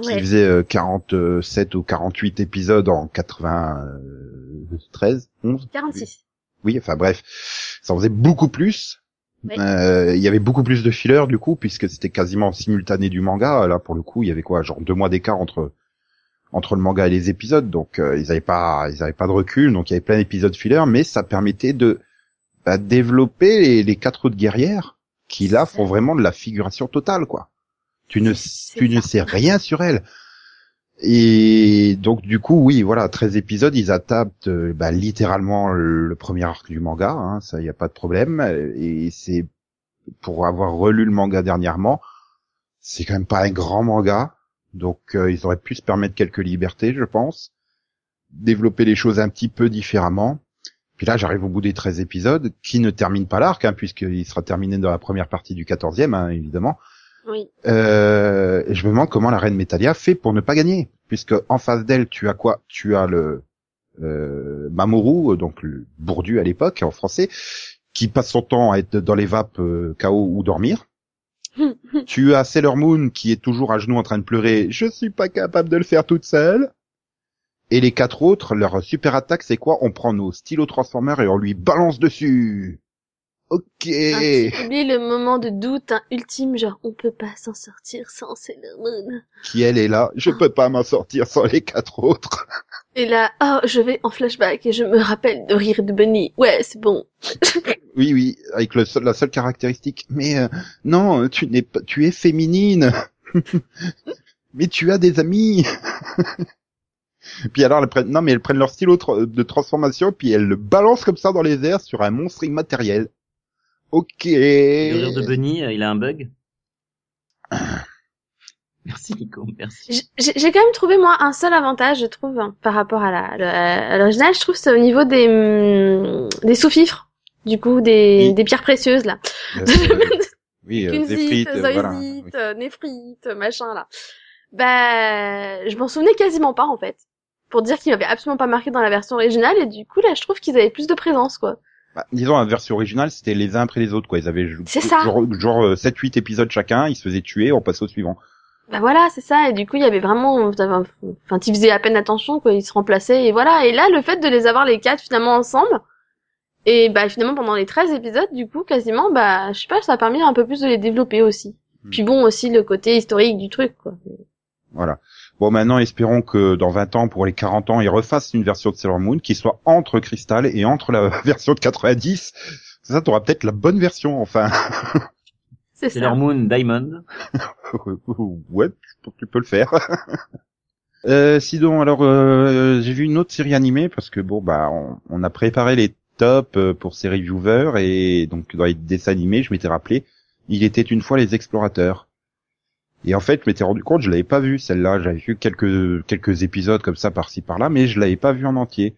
qui Ouais. faisait euh, 47 ou 48 épisodes en 93, 11. 46. Oui, enfin bref, ça en faisait beaucoup plus. Euh, Il y avait beaucoup plus de fillers du coup, puisque c'était quasiment simultané du manga. Là, pour le coup, il y avait quoi, genre deux mois d'écart entre entre le manga et les épisodes, donc euh, ils avaient pas ils avaient pas de recul, donc il y avait plein d'épisodes fillers, mais ça permettait de bah, développer les, les quatre autres guerrières qui là font vraiment de la figuration totale, quoi. Tu ne tu ne sais rien sur elles. Et donc du coup, oui, voilà, 13 épisodes, ils adaptent euh, bah, littéralement le premier arc du manga, hein, ça y a pas de problème. Et c'est pour avoir relu le manga dernièrement, c'est quand même pas un grand manga, donc euh, ils auraient pu se permettre quelques libertés, je pense, développer les choses un petit peu différemment. Puis là, j'arrive au bout des 13 épisodes, qui ne terminent pas l'arc, hein, puisqu'il sera terminé dans la première partie du 14e, hein, évidemment. Oui. Euh, et je me demande comment la reine Metalia fait pour ne pas gagner, puisque en face d'elle, tu as quoi? Tu as le euh, Mamoru, donc le bourdu à l'époque en français, qui passe son temps à être dans les vapes euh, KO ou dormir. tu as Sailor Moon qui est toujours à genoux en train de pleurer. Je suis pas capable de le faire toute seule. Et les quatre autres, leur super attaque, c'est quoi? On prend nos stylos transformers et on lui balance dessus. Ok. Ah, Oublie le moment de doute hein, ultime, genre on peut pas s'en sortir sans Moon. Qui elle est là? Je peux pas m'en sortir sans les quatre autres. Et là, oh, je vais en flashback et je me rappelle de rire de Bunny. Ouais, c'est bon. Oui, oui, avec le seul- la seule caractéristique. Mais euh, non, tu n'es pas, tu es féminine. mais tu as des amis. puis alors, elles prennent, non, mais elles prennent leur stylo tra- de transformation, puis elles le balancent comme ça dans les airs sur un monstre immatériel. Ok. Le rire de Bunny, euh, il a un bug. Merci Nico, merci. J'ai j'ai quand même trouvé moi un seul avantage, je trouve, hein, par rapport à la la- à l'original, je trouve c'est au niveau des hum, des sous-fifres, du coup des Oui. des pierres précieuses là. Euh, oui, euh, Kunzite, Zéphrite, euh, voilà. Euh, Néphrite, machin là. Bah, je m'en souvenais quasiment pas en fait. Pour dire qu'ils m'avaient absolument pas marqué dans la version originale et du coup là je trouve qu'ils avaient plus de présence quoi. Bah, disons, la version originale, c'était les uns après les autres, quoi. Ils avaient C'est ça. genre, genre 7-8 épisodes chacun, ils se faisaient tuer, on passait au suivant. Bah voilà, c'est ça. Et du coup, il y avait vraiment, enfin, tu faisais à peine attention, quoi. Ils se remplaçaient et voilà. Et là, le fait de les avoir les quatre finalement ensemble, et bah finalement pendant les 13 épisodes, du coup, quasiment, bah, je sais pas, ça a permis un peu plus de les développer aussi. Hmm. Puis bon, aussi le côté historique du truc, quoi. Voilà. Bon, maintenant, espérons que dans 20 ans, pour les 40 ans, ils refassent une version de Sailor Moon qui soit entre Crystal et entre la version de 90. Ça, t'auras peut-être la bonne version, enfin. C'est leur Moon Diamond. ouais, je pense que tu peux le faire. euh, sinon, alors, euh, j'ai vu une autre série animée parce que bon, bah, on, on a préparé les tops euh, pour ces reviewers et donc dans les dessins animés, je m'étais rappelé, il était une fois les explorateurs. Et en fait, je m'étais rendu compte, je l'avais pas vu celle-là. J'avais vu quelques quelques épisodes comme ça par-ci par-là, mais je l'avais pas vu en entier.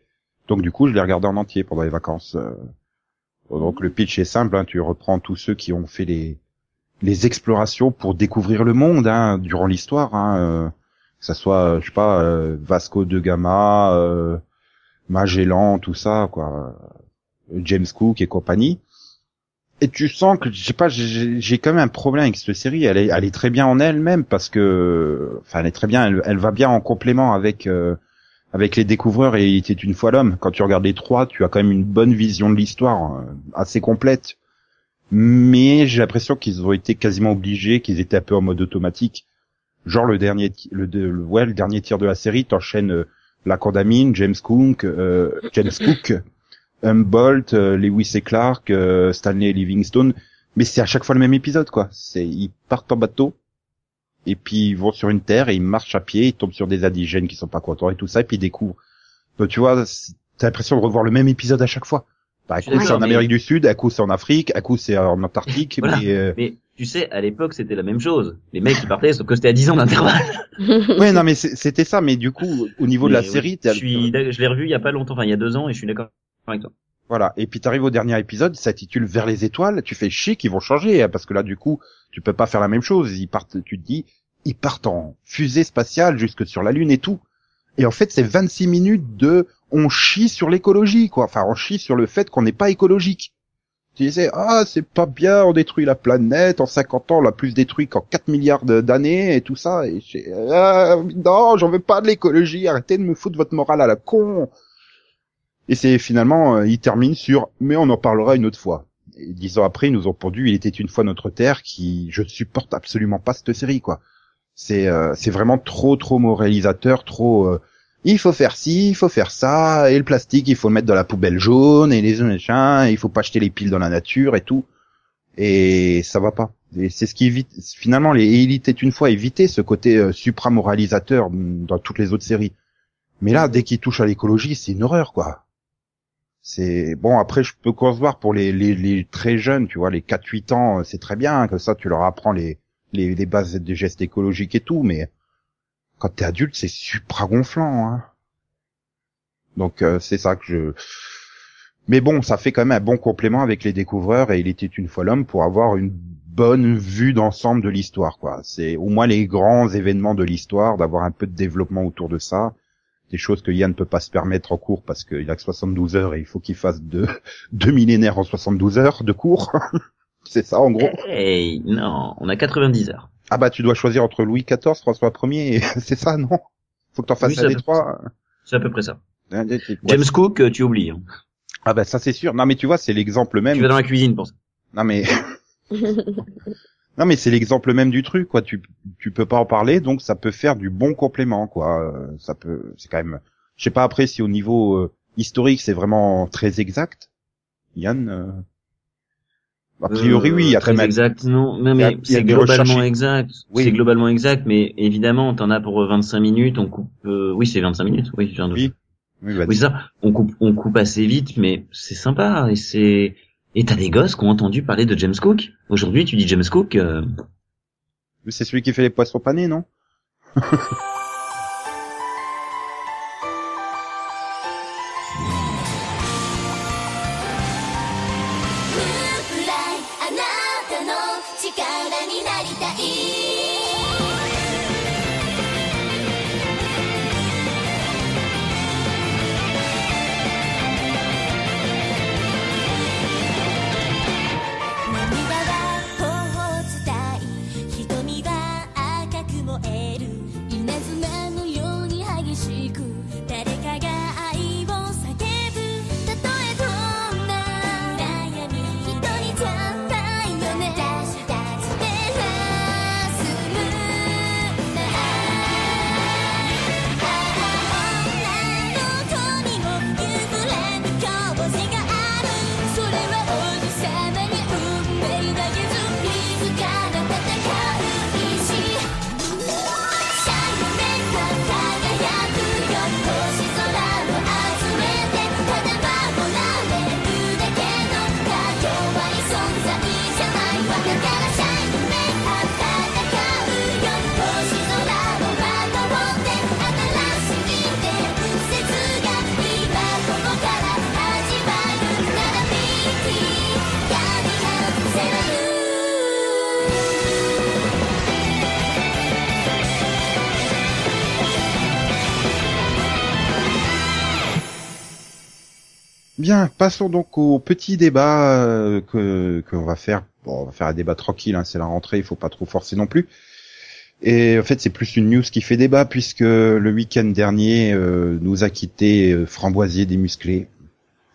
Donc du coup, je l'ai regardé en entier pendant les vacances. euh. Donc le pitch est simple, hein, tu reprends tous ceux qui ont fait les les explorations pour découvrir le monde hein, durant l'histoire, hein, euh, que ça soit, euh, je sais pas, euh, Vasco de Gama, euh, Magellan, tout ça, quoi, James Cook et compagnie. Et tu sens que, je sais pas, j'ai quand même un problème avec cette série. Elle est, elle est très bien en elle-même parce que, enfin, elle est très bien. Elle, va bien en complément avec euh, avec les découvreurs et il était une fois l'homme. Quand tu regardes les trois, tu as quand même une bonne vision de l'histoire, euh, assez complète mais j'ai l'impression qu'ils ont été quasiment obligés, qu'ils étaient un peu en mode automatique. Genre le dernier, le, le- ouais, le dernier tir de la série, t'enchaînes euh, la Condamine, James Cook, euh, James Cook, Humboldt, euh, Lewis et Clark, euh, Stanley et Livingstone, mais c'est à chaque fois le même épisode, quoi. C'est ils partent en bateau et puis ils vont sur une terre et ils marchent à pied, ils tombent sur des indigènes qui sont pas contents et tout ça, et puis ils découvrent. Donc tu vois, t'as l'impression de revoir le même épisode à chaque fois. Bah, suis coup c'est en mais- Amérique du Sud, un coup c'est en Afrique, un coup c'est en Antarctique, Voilà. mais euh, Mais tu sais, à l'époque, c'était la même chose. Les mecs, ils partaient, sauf que c'était à 10 ans d'intervalle. ouais non mais c'était ça, mais du coup au niveau de la série, je suis, je l'ai revu il y a pas longtemps, enfin il y a deux ans, et je suis d'accord voilà, et puis t'arrives au dernier épisode, ça s'intitule Vers les étoiles, tu fais chier qu'ils vont changer, hein, parce que là du coup tu peux pas faire la même chose, ils partent, tu te dis, ils partent en fusée spatiale jusque sur la lune et tout, et en fait c'est 26 minutes de on chie sur l'écologie quoi, enfin on chie sur le fait qu'on n'est pas écologique. Tu disais, ah, c'est pas bien, on détruit la planète, en 50 ans, on l'a plus détruit qu'en 4 milliards d'années, et tout ça, et ah, non, j'en veux pas de l'écologie, arrêtez de me foutre votre morale à la con. Et c'est finalement, euh, il termine sur, mais on en parlera une autre fois. Et dix ans après, ils nous ont pondu Il était une fois notre terre, qui je ne supporte absolument pas cette série quoi. C'est euh, c'est vraiment trop trop moralisateur, trop. euh, il faut faire ci, il faut faire ça, et le plastique, il faut le mettre dans la poubelle jaune, et les machins, et il faut pas jeter les piles dans la nature et tout. Et ça va pas. Et c'est ce qui évite, finalement, les il était une fois évité ce côté euh, supramoralisateur mm, dans toutes les autres séries. Mais là, dès qu'il touche à l'écologie, c'est une horreur, quoi. C'est bon. Après, je peux concevoir pour les, très jeunes, tu vois, les 4-8 ans, euh, c'est très bien que ça, tu leur apprends les, les, les bases des gestes écologiques et tout. Mais quand t'es adulte, c'est supra gonflant. Hein. Donc euh, c'est ça que je. Mais bon, ça fait quand même un bon complément avec les découvreurs et il était une fois l'homme pour avoir une bonne vue d'ensemble de l'histoire, quoi. C'est au moins les grands événements de l'histoire, d'avoir un peu de développement autour de ça, des choses que Yann ne peut pas se permettre en cours parce qu'il a que 72 heures et il faut qu'il fasse deux, deux millénaires en 72 heures de cours. C'est ça, en gros. Hey, non, on a 90 heures. Ah bah, tu dois choisir entre Louis XIV, François Ier, et c'est ça, non? Faut que t'en fasses Oui, un des trois. C'est à peu près ça. Ouais. James Cook, euh, tu oublies. hein. Ah bah, ça c'est sûr. Non mais tu vois, c'est l'exemple même. Tu vas dans la cuisine pour ça. Non mais non mais c'est l'exemple même du truc quoi. Tu tu peux pas en parler donc ça peut faire du bon complément quoi. Euh, Ça peut c'est quand même. Je sais pas après si au niveau euh, historique c'est vraiment très exact. Yann. euh, A priori oui. Il y a Euh, très même. exact. Non, non mais c'est globalement exact. Oui. C'est globalement exact, mais évidemment, t'en as pour 25 minutes. On coupe. euh, oui, c'est 25 minutes. Oui, j'ai un doute. Oui. Oui, bah, Oui, ça. On coupe, on coupe assez vite, mais c'est sympa et c'est. Et t'as des gosses qui ont entendu parler de James Cook? Aujourd'hui, tu dis James Cook. euh, c'est celui qui fait les poissons panés non? Bien, passons donc au petit débat euh, que qu'on va faire. Bon, on va faire un débat tranquille, hein, c'est la rentrée, il faut pas trop forcer non plus. Et en fait, c'est plus une news qui fait débat puisque le week-end dernier euh, nous a quitté euh, Framboisier des musclés.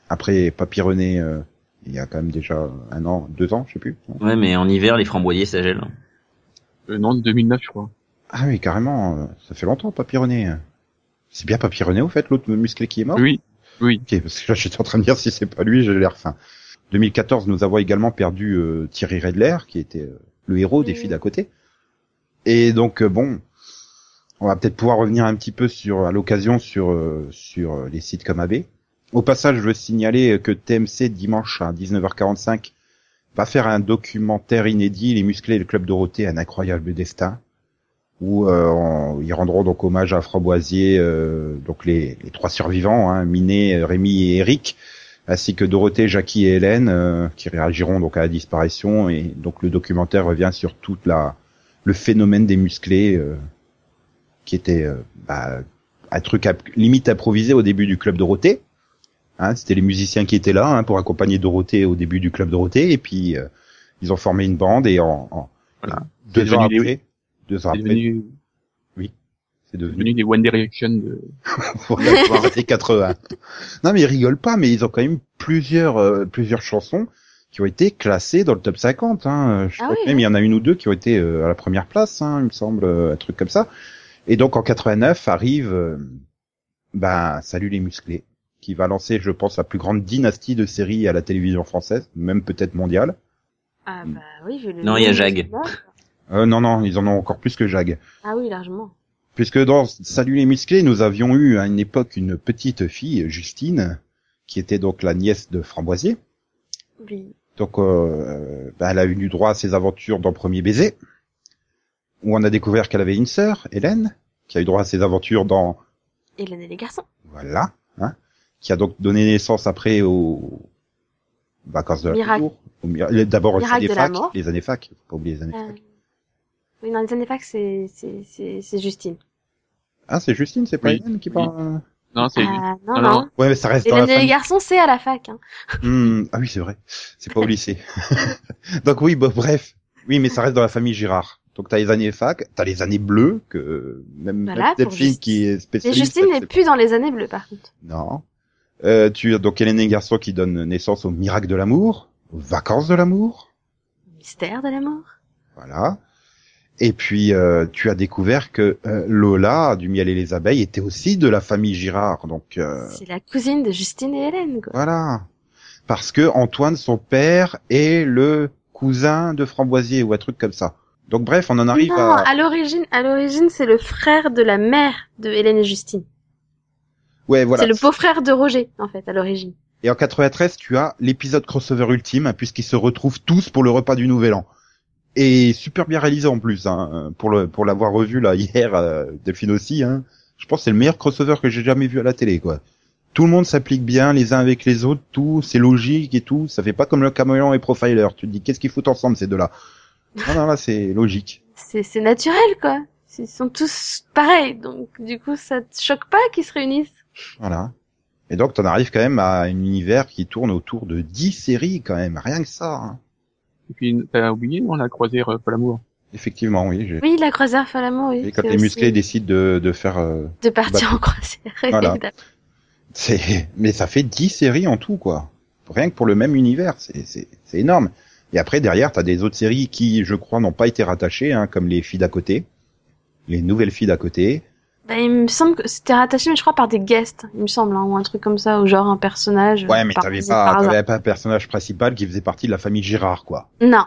Après Papy René, euh, il y a quand même déjà un an, deux ans, je sais plus. Ouais, mais en hiver, les framboisiers, ça gèle. Euh, non, 2009, je crois. Ah oui, carrément, ça fait longtemps Papy René. C'est bien Papy René au fait, l'autre musclé qui est mort? Oui, oui. Ok, parce que là j'étais en train de dire si c'est pas lui, j'ai l'air fin. 2014, nous avons également perdu euh, Thierry Redler, qui était euh, le héros des filles d'à côté. Et donc euh, bon, on va peut-être pouvoir revenir un petit peu sur à l'occasion sur euh, sur euh, les sites comme AB. Au passage, je veux signaler que TMC dimanche à 19h45 va faire un documentaire inédit, Les musclés et le club Dorothée, un incroyable destin, où euh, on- ils rendront donc hommage à Framboisier, euh, donc les, les trois survivants, hein, Minet, euh, Rémi et Eric, ainsi que Dorothée, Jackie et Hélène, euh, qui réagiront donc à la disparition. Et donc le documentaire revient sur toute la le phénomène des musclés, euh, qui était bah, un truc ap- limite improvisé au début du club Dorothée. Hein, C'était les musiciens qui étaient là hein, pour accompagner Dorothée au début du club Dorothée, et puis euh, ils ont formé une bande et en, en Voilà. deux ans après, deux ans après, devenu, c'est c'est devenu devenu des One Direction de... pour la soirée 80. Non mais ils rigolent pas, mais ils ont quand même plusieurs euh, plusieurs chansons qui ont été classés dans le top 50. Hein. Je Ah crois oui, que même oui. il y en a une ou deux qui ont été euh, à la première place, hein, il me semble, euh, un truc comme ça. Et donc en 89 arrive, euh, ben salut les musclés, qui va lancer, je pense, la plus grande dynastie de séries à la télévision française, même peut-être mondiale. Ah bah oui, vu le Non, il y a Jag. Euh, non, non, ils en ont encore plus que Jag. Ah oui, largement. Puisque dans Salut les musclés, nous avions eu à une époque une petite fille, Justine, qui était donc la nièce de Framboisier. Oui. Donc, euh, bah, elle a eu du droit à ses aventures dans Premier baiser, où on a découvert qu'elle avait une sœur, Hélène, qui a eu droit à ses aventures dans Hélène et les garçons. voilà, hein, qui a donc donné naissance après aux vacances de la Miracle. D'abord les années fac, les années fac, faut pas oublier les années Euh, fac. Oui, dans les années fac, c'est, c'est, c'est, c'est Justine. Ah, c'est Justine, c'est pas Oui, Hélène qui oui. parle. Non, c'est Ah, non, non, non. non. Ouais, mais ça reste dans la Hélène et les garçons, c'est à la fac. Hein. Hmm, ah oui, c'est vrai. C'est pas au lycée. Donc oui, bah, bref. Oui, mais ça reste dans la famille Girard. Donc t'as les années fac, t'as les années bleues que même Voilà, cette fille Justine. qui est Mais spécialiste. Justine elle n'est plus dans les années bleues, par contre. Non. Euh, tu as donc Hélène et Garçon qui donne naissance au miracle de l'amour, aux vacances de l'amour, Mystère de l'amour. voilà. Et puis euh, tu as découvert que euh, Lola du miel et les abeilles était aussi de la famille Girard, donc euh, C'est la cousine de Justine et Hélène, quoi. voilà. Parce que Antoine, son père, est le cousin de Framboisier ou un truc comme ça. Donc bref, on en arrive non, à à l'origine, à l'origine, c'est le frère de la mère de Hélène et Justine. ouais voilà. C'est le beau-frère de Roger, en fait, à l'origine. Et en 93, tu as l'épisode crossover ultime, puisqu'ils se retrouvent tous pour le repas du Nouvel An. Et super bien réalisé en plus, hein, pour le pour l'avoir revu là hier, euh, Delphine aussi. Hein, je pense que c'est le meilleur crossover que j'ai jamais vu à la télé, quoi. Tout le monde s'applique bien les uns avec les autres, tout, c'est logique et tout. Ça fait pas comme le caméléon et Profiler. Tu te dis qu'est-ce qu'ils foutent ensemble ces deux-là? Non, non, là c'est logique. C'est, c'est naturel, quoi. Ils sont tous pareils, donc du coup, ça te choque pas qu'ils se réunissent? Voilà. Et donc t'en arrives quand même à un univers qui tourne autour de 10 séries quand même, rien que ça. hein. Et puis, t'as oublié, non, la croisière euh, Paul Amour? Effectivement, oui. j'ai- Oui, la croisière Falamo, oui. Et quand c'est les aussi musclés décident de, de faire, euh, De partir en croisière, voilà. évidemment. c'est, mais ça fait 10 séries en tout, quoi. Rien que pour le même univers, c'est, c'est, c'est énorme. Et après, derrière, t'as des autres séries qui, je crois, n'ont pas été rattachées, hein, comme les filles d'à côté. Les nouvelles filles d'à côté. Bah, il me semble que c'était rattaché, mais je crois par des guests, il me semble, hein, ou un truc comme ça, ou genre un personnage. Ouais, mais t'avais pas, t'avais pas un personnage principal qui faisait partie de la famille Girard, quoi. Non.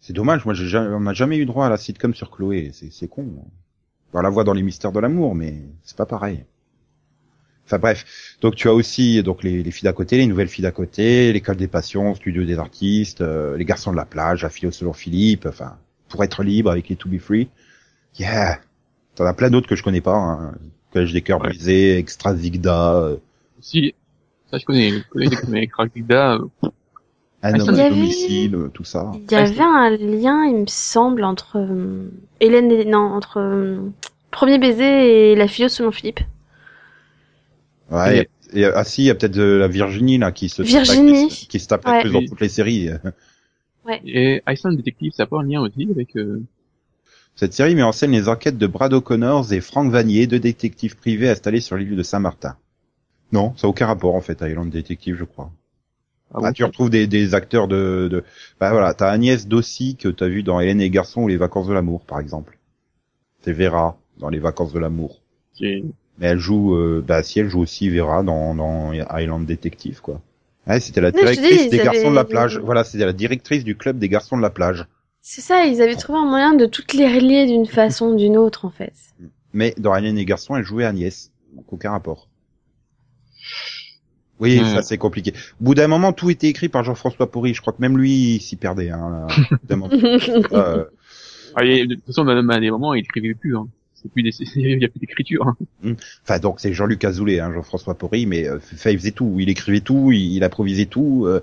C'est dommage, moi, jamais, on n'a jamais eu droit à la sitcom sur Chloé. C'est, c'est con. On la voit dans les mystères de l'amour, mais c'est pas pareil. Enfin bref, donc tu as aussi donc les, les filles d'à côté, les nouvelles filles d'à côté, l'école des passions, studio des artistes, euh, les garçons de la plage, la philo selon Philippe, enfin pour être libre avec les To Be Free. Yeah, t'en as plein d'autres que je connais pas. Hein. Collège des cœurs Ouais. brisés, Extra Zigda, euh, Si, ça je connais, je connais des avec Rakida, euh, un Ah, y avait- domicile, euh, tout ça. Il y avait un lien, il me semble, entre euh, Hélène et... Non, entre euh, Premier baiser et la fille selon Philippe. Ouais. Et, et, ah si, il y a peut-être euh, la Virginie là qui se Virginie. qui, se- qui se tape Ouais. queue dans toutes les séries. et Iceland Detective, ça a pas un lien aussi avec, euh, Cette série met en scène les enquêtes de Brad O'Connors et Frank Vanier, deux détectives privés installés sur l'île de Saint-Martin. Non, ça n'a aucun rapport en fait à Island Detective, je crois. ah Bah, bon, tu retrouves des, des acteurs de, de... Bah voilà, t'as Agnès Dossi que t'as vu dans Hélène et les garçons ou Les Vacances de l'amour, par exemple. C'est Vera dans Les Vacances de l'amour. qui- Mais elle joue, euh, bah si elle joue aussi Vera dans, dans Island Detective, quoi. Ouais, c'était la Oui, directrice dis, des garçons de la plage. Voilà, c'était la directrice du club des garçons de la plage. C'est ça, ils avaient trouvé un moyen de toutes les relier d'une façon ou d'une autre, en fait. Mais dans Hélène et les garçons, elle jouait Agnès. Donc aucun rapport. Oui, Hmm. ça c'est compliqué. Au bout d'un moment, tout était écrit par Jean-François Porry. Je crois que même lui il s'y perdait. Hein, là. Euh, Ah, et de toute façon, même à des moments, il écrivait plus, hein. C'est plus des, il y a plus d'écriture, hein. Enfin, donc c'est Jean-Luc Azoulay, hein, Jean-François Porry, mais euh, enfin, il faisait tout. Il écrivait tout, il, il improvisait tout, euh,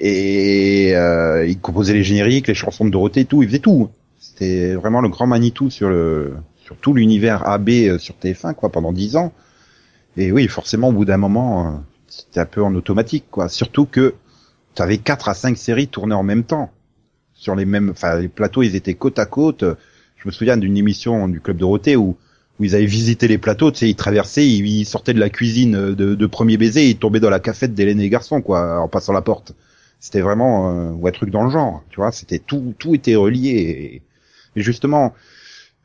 et euh, il composait les génériques, les chansons de Dorothée, tout. Il faisait tout. C'était vraiment le grand Manitou sur le sur tout l'univers AB euh, sur TF1, quoi, pendant dix ans. Et oui, forcément, au bout d'un moment, euh, c'était un peu en automatique, quoi. Surtout que tu avais quatre à cinq séries tournées en même temps sur les mêmes, enfin les plateaux, ils étaient côte à côte. Je me souviens d'une émission du club Dorothée où où ils avaient visité les plateaux, tu sais, ils traversaient, ils, sortaient de la cuisine de, de premier baiser, ils tombaient dans la cafette d'Hélène et les garçons, quoi, en passant la porte. C'était vraiment euh, ouais truc dans le genre, tu vois. C'était tout, tout était relié. Et, justement,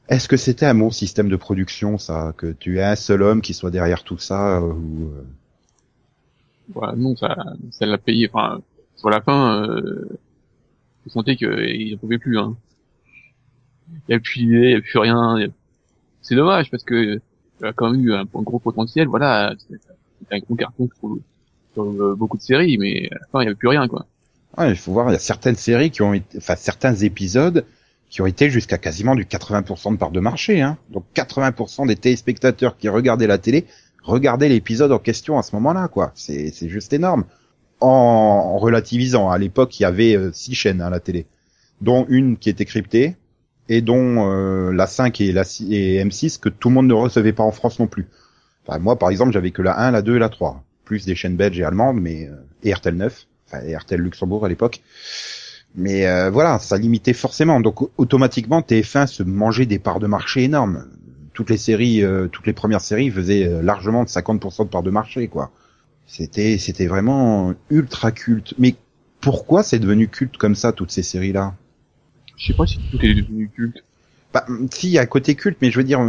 est-ce que c'était un bon système de production, ça, que tu aies un seul homme qui soit derrière tout ça euh, ou euh, Voilà, non, ça, ça l'a payé. Enfin, sur la fin, euh, je sentais qu'il ne pouvait plus. Hein. Il n'y a plus il n'y a plus rien. C'est dommage parce que il a quand même eu un, un gros potentiel. Voilà, c'est un gros carton sur, euh, beaucoup de séries, mais à la fin, il n'y avait plus rien, quoi. Ouais, il faut voir, il y a certaines séries qui ont été, enfin certains épisodes qui ont été jusqu'à quasiment du 80% de part de marché. Hein. Donc 80% des téléspectateurs qui regardaient la télé regardaient l'épisode en question à ce moment-là, quoi. C'est c'est juste énorme. En, relativisant, à l'époque, il y avait euh, six chaînes à la télé, dont une qui était cryptée et dont euh, la 5 et la 6 et M6 que tout le monde ne recevait pas en France non plus. Enfin, moi, par exemple, j'avais que la 1, la 2 et la 3, plus des chaînes belges et allemandes, mais euh, et RTL 9, enfin et RTL Luxembourg à l'époque. Mais euh, voilà, ça limitait forcément. Donc au- automatiquement, TF1 se mangeait des parts de marché énormes. Toutes les séries, euh, toutes les premières séries faisaient euh, largement de 50% de parts de marché, quoi. C'était, c'était vraiment ultra culte. Mais pourquoi c'est devenu culte comme ça toutes ces séries-là? Je sais pas si tout est devenu culte. Bah, si, il y a côté culte, mais je veux dire,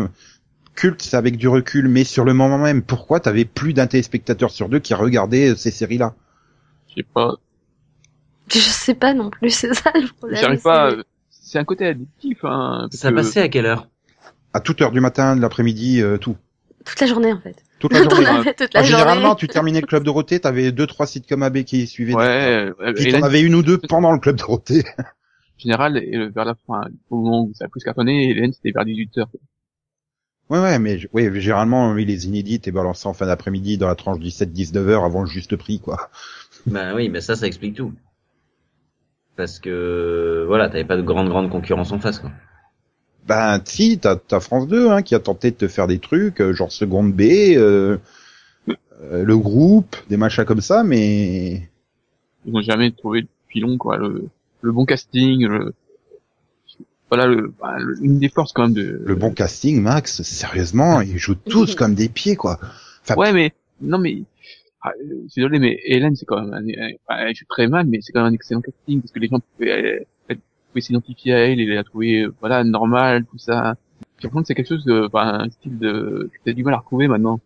culte, c'est avec du recul. Mais sur le moment même, pourquoi t'avais plus d'un téléspectateur sur deux qui regardait euh, ces séries-là? Je sais pas. Je sais pas non plus, c'est ça le problème. J'arrive pas. c'est- euh, un côté addictif, hein. parce Ça que- passait à quelle heure? À toute heure du matin, de l'après-midi, euh, tout. Toute la journée en fait. Toute la journée. avais toute la Ah, généralement, journée. tu terminais le club Dorothée, t'avais deux, trois sitcoms AB qui suivaient. Ouais, Puis t'en avais une ou deux pendant le club Dorothée. en général, vers la fin, au moment où ça a plus cartonné, Hélène, c'était vers 18h. Ouais, ouais, mais ouais, généralement, oui, les inédits étaient balancés en fin d'après-midi dans la tranche 17-19 heures avant le juste prix, quoi. Ben oui, mais ça, ça explique tout. Parce que voilà, t'avais pas de grande grande concurrence en face. Quoi. Ben, si, t'as, t'as France 2, hein, qui a tenté de te faire des trucs, euh, genre seconde B, euh, euh, le groupe, des machins comme ça, mais Ils ont jamais trouvé le filon, quoi, le, le bon casting, le, voilà, le, bah, le- une des forces quand même de. le bon casting, Max, sérieusement, ils jouent tous comme des pieds, quoi. Enfin, Ouais, mais non, mais ah, euh, je suis désolé, mais Hélène, c'est quand même, un, un- enfin, elle joue très mal, mais c'est quand même un excellent casting parce que les gens pouvaient, euh, s'identifier à elle et la trouver, euh, voilà, normale, tout ça. Par contre, c'est quelque chose de, enfin, un style de, t'as du mal à retrouver maintenant.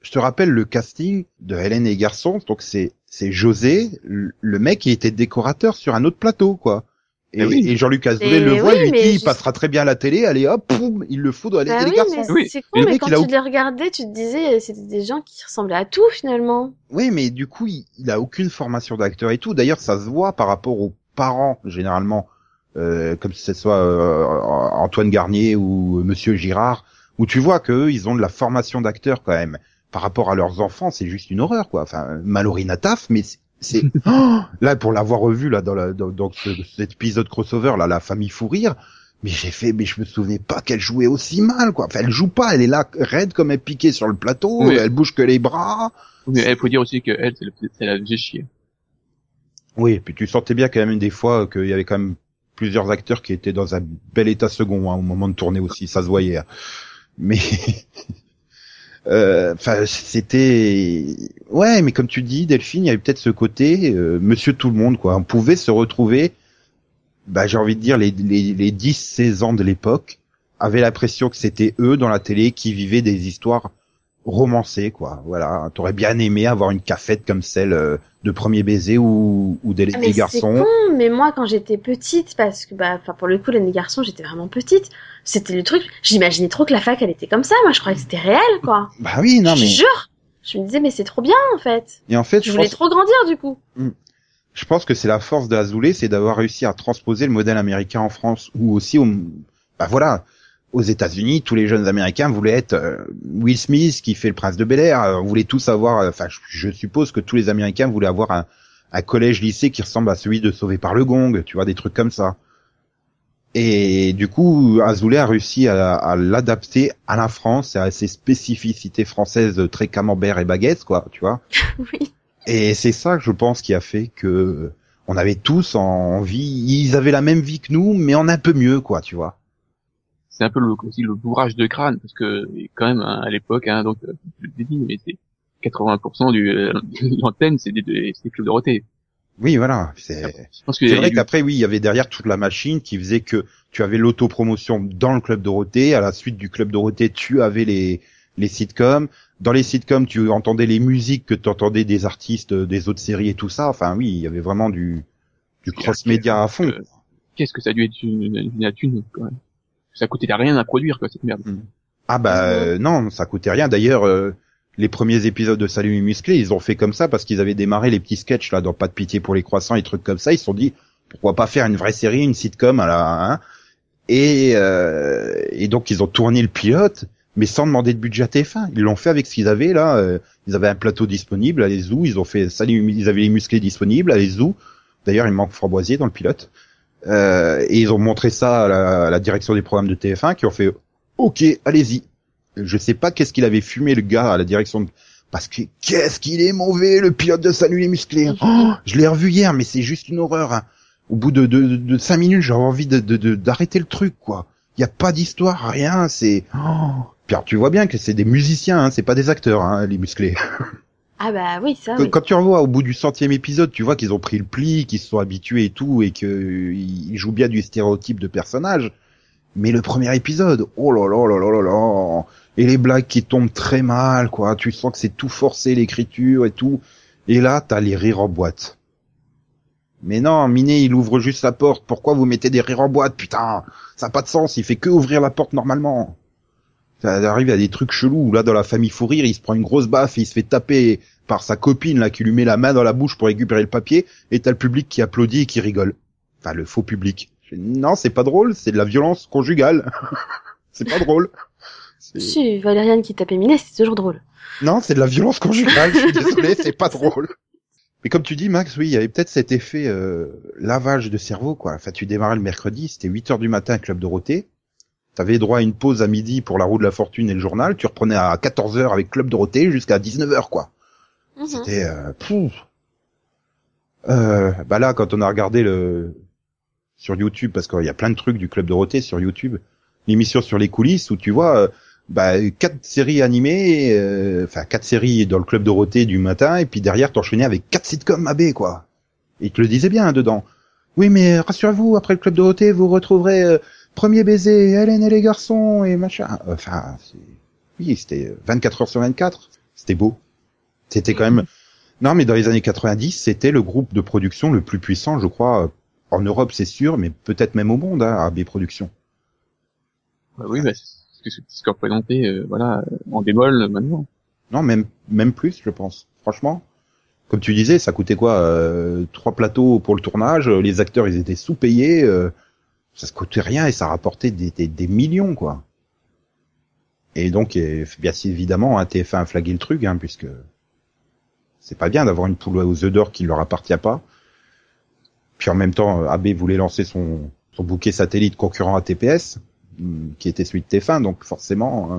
je te rappelle le casting de Hélène et Garçons, donc c'est, c'est José, le le mec qui était décorateur sur un autre plateau, quoi. Et, Eh oui. et Jean-Luc Azoulay Mais le voit, oui, lui dit, il passera très bien à la télé, allez hop, poum, il le fout dans Hélène Bah les oui, Garçons. mais Oui. c'est con, mais quand a tu les regardais, tu te disais, c'était des gens qui ressemblaient à tout finalement. Oui, mais du coup, il, il a aucune formation d'acteur et tout. D'ailleurs, ça se voit par rapport aux parents, généralement, euh, comme si ce soit euh, Antoine Garnier ou Monsieur Girard, où tu vois qu'eux, ils ont de la formation d'acteur quand même. Par rapport à leurs enfants, c'est juste une horreur, quoi. Enfin, Mallory Nataf, mais c'est- Oh là pour l'avoir revu là dans, la, dans, dans ce- cet épisode crossover là, la famille fou rire. Mais j'ai fait, mais je me souvenais pas qu'elle jouait aussi mal, quoi. Enfin, elle joue pas, elle est là raide comme elle piquée sur le plateau, Oui. elle bouge que les bras. Mais il faut dire aussi que elle, c'est le- c'est la faisait chier. Oui, et puis tu sentais bien quand même des fois qu'il y avait quand même plusieurs acteurs qui étaient dans un bel état second hein, au moment de tourner aussi, ça se voyait. hein. Mais enfin c'était ouais, mais comme tu dis Delphine, il y avait peut-être ce côté euh, Monsieur tout le monde quoi. On pouvait se retrouver, bah j'ai envie de dire les les, les 10-16 ans de l'époque avaient l'impression que c'était eux dans la télé qui vivaient des histoires romancées quoi. Voilà, t'aurais bien aimé avoir une cafette comme celle euh, de Premier Baiser ou, ou des, Ah, des mais c'est garçons. con, mais moi quand j'étais petite, parce que bah, enfin pour le coup les garçons j'étais vraiment petite, c'était le truc. J'imaginais trop que la fac elle était comme ça. Moi je croyais que c'était réel quoi. Bah oui, non je mais jure. Je me disais mais c'est trop bien en fait. et en fait, Je je voulais pense, trop grandir du coup. je pense que c'est la force de Azoulay, c'est d'avoir réussi à transposer le modèle américain en France ou aussi au, bah voilà, aux États-Unis, tous les jeunes Américains voulaient être euh, Will Smith qui fait le Prince de Bel Air. euh, On voulait tous avoir, euh, enfin, je, je suppose que tous les Américains voulaient avoir un, un collège-lycée qui ressemble à celui de Sauvé par le Gong, tu vois, des trucs comme ça. Et du coup, Azoulay a réussi à, à l'adapter à la France, à ses spécificités françaises très camembert et baguettes, quoi, tu vois. oui. Et c'est ça je pense qui a fait que on avait tous envie, ils avaient la même vie que nous, mais en un peu mieux, quoi, tu vois. C'est un peu le, aussi le bourrage de crâne parce que quand même hein, à l'époque, hein, donc euh, je le dis, mais c'est 80% du euh, l'antenne, c'est des, c'est Club Dorothée. Oui, voilà. C'est vrai eu- qu'après, oui, il y avait derrière toute la machine qui faisait que tu avais l'autopromotion dans le club Dorothée. À la suite du club Dorothée, tu avais les les sitcoms. Dans les sitcoms, tu entendais les musiques que tu entendais des artistes euh, des autres séries et tout ça. Enfin, oui, il y avait vraiment du du cross-média à fond. euh, Qu'est-ce que ça a dû être une, une, une thune, quand même. Ça coûtait rien à produire, quoi, cette merde. Ah bah euh, non, ça coûtait rien. D'ailleurs, euh, les premiers épisodes de Salut les musclés, ils ont fait comme ça parce qu'ils avaient démarré les petits sketchs là dans Pas de pitié pour les croissants et trucs comme ça. Ils se sont dit pourquoi pas faire une vraie série, une sitcom à la hein et euh, et donc ils ont tourné le pilote, mais sans demander de budget à TF1. Ils l'ont fait avec ce qu'ils avaient là. euh, ils avaient un plateau disponible, allez zoo. Ils ont fait Salut, ils avaient les musclés disponibles, allez zoo. D'ailleurs, il manque Framboisier dans le pilote. Euh, et ils ont montré ça à la, à la direction des programmes de TF1 qui ont fait OK, allez-y. Je sais pas qu'est-ce qu'il avait fumé le gars à la direction de... Parce que qu'est-ce qu'il est mauvais le pilote de Salut les musclés. Oh, je l'ai revu hier mais c'est juste une horreur. hein. Au bout de, de, de, de cinq minutes j'avais envie de d'arrêter le truc quoi. Il y a pas d'histoire, rien, c'est... Oh. Alors, tu vois bien que c'est des musiciens, hein, c'est pas des acteurs hein, les musclés. Ah bah oui, ça Quand- oui. Quand tu revois au bout du centième épisode, tu vois qu'ils ont pris le pli, qu'ils se sont habitués et tout, et qu'ils jouent bien du stéréotype de personnage. Mais le premier épisode, oh là là là là là là, et les blagues qui tombent très mal, quoi. Tu sens que c'est tout forcé l'écriture et tout. Et là, t'as les rires en boîte. Mais non, Minet, il ouvre juste la porte. Pourquoi vous mettez des rires en boîte, putain Ça n'a pas de sens. Il fait que ouvrir la porte normalement. Ça arrive à des trucs chelous. Là, dans la famille Fou Rire, il se prend une grosse baffe et il se fait taper par sa copine là qui lui met la main dans la bouche pour récupérer le papier. Et t'as le public qui applaudit et qui rigole. Enfin, le faux public. Non, c'est pas drôle. C'est de la violence conjugale. c'est pas drôle. Si, Valériane qui tapait Minet, c'est toujours drôle. Non, c'est de la violence conjugale. Je suis désolé, c'est pas drôle. Mais comme tu dis, Max, oui, il y avait peut-être cet effet euh, lavage de cerveau, quoi. Enfin, tu démarrais le mercredi, c'était 8 heures du matin, Club Dorothée. T'avais droit à une pause à midi pour la roue de la fortune et le journal. Tu reprenais à 14 heures avec Club Dorothée jusqu'à 19 heures, quoi. Mhm. C'était euh, pouf. Euh, bah là, quand on a regardé le sur YouTube, parce qu'il y a plein de trucs du Club Dorothée sur YouTube, l'émission sur les coulisses où tu vois euh, bah, quatre séries animées, euh, enfin quatre séries dans le Club Dorothée du matin, et puis derrière t'enchaînais avec quatre sitcoms AB, quoi. Et ils te le disaient bien hein, dedans. Oui, mais rassurez-vous, après le Club Dorothée, vous retrouverez euh, Premier baiser, Hélène et les garçons, et machin. Enfin, c'est- oui, c'était 24 heures sur 24. C'était beau. C'était quand même... Non, mais dans les années 90, c'était le groupe de production le plus puissant, je crois, euh, en Europe, c'est sûr, mais peut-être même au monde, hein, AB Productions. Bah oui, bah, c'est ce qu'on représentait, euh, voilà, euh, en bémol euh, maintenant. Non, même même plus, je pense. Franchement, comme tu disais, ça coûtait quoi euh, Trois plateaux pour le tournage, euh, les acteurs ils étaient sous-payés, euh, ça se coûtait rien et ça rapportait des, des, des millions quoi. Et donc, et, bien évidemment, hein, TF1 a flagué le truc, hein, puisque c'est pas bien d'avoir une poule aux œufs d'or qui leur appartient pas. Puis en même temps, euh, AB voulait lancer son, son bouquet satellite concurrent à TPS, hum, qui était celui de TF1, donc forcément, euh,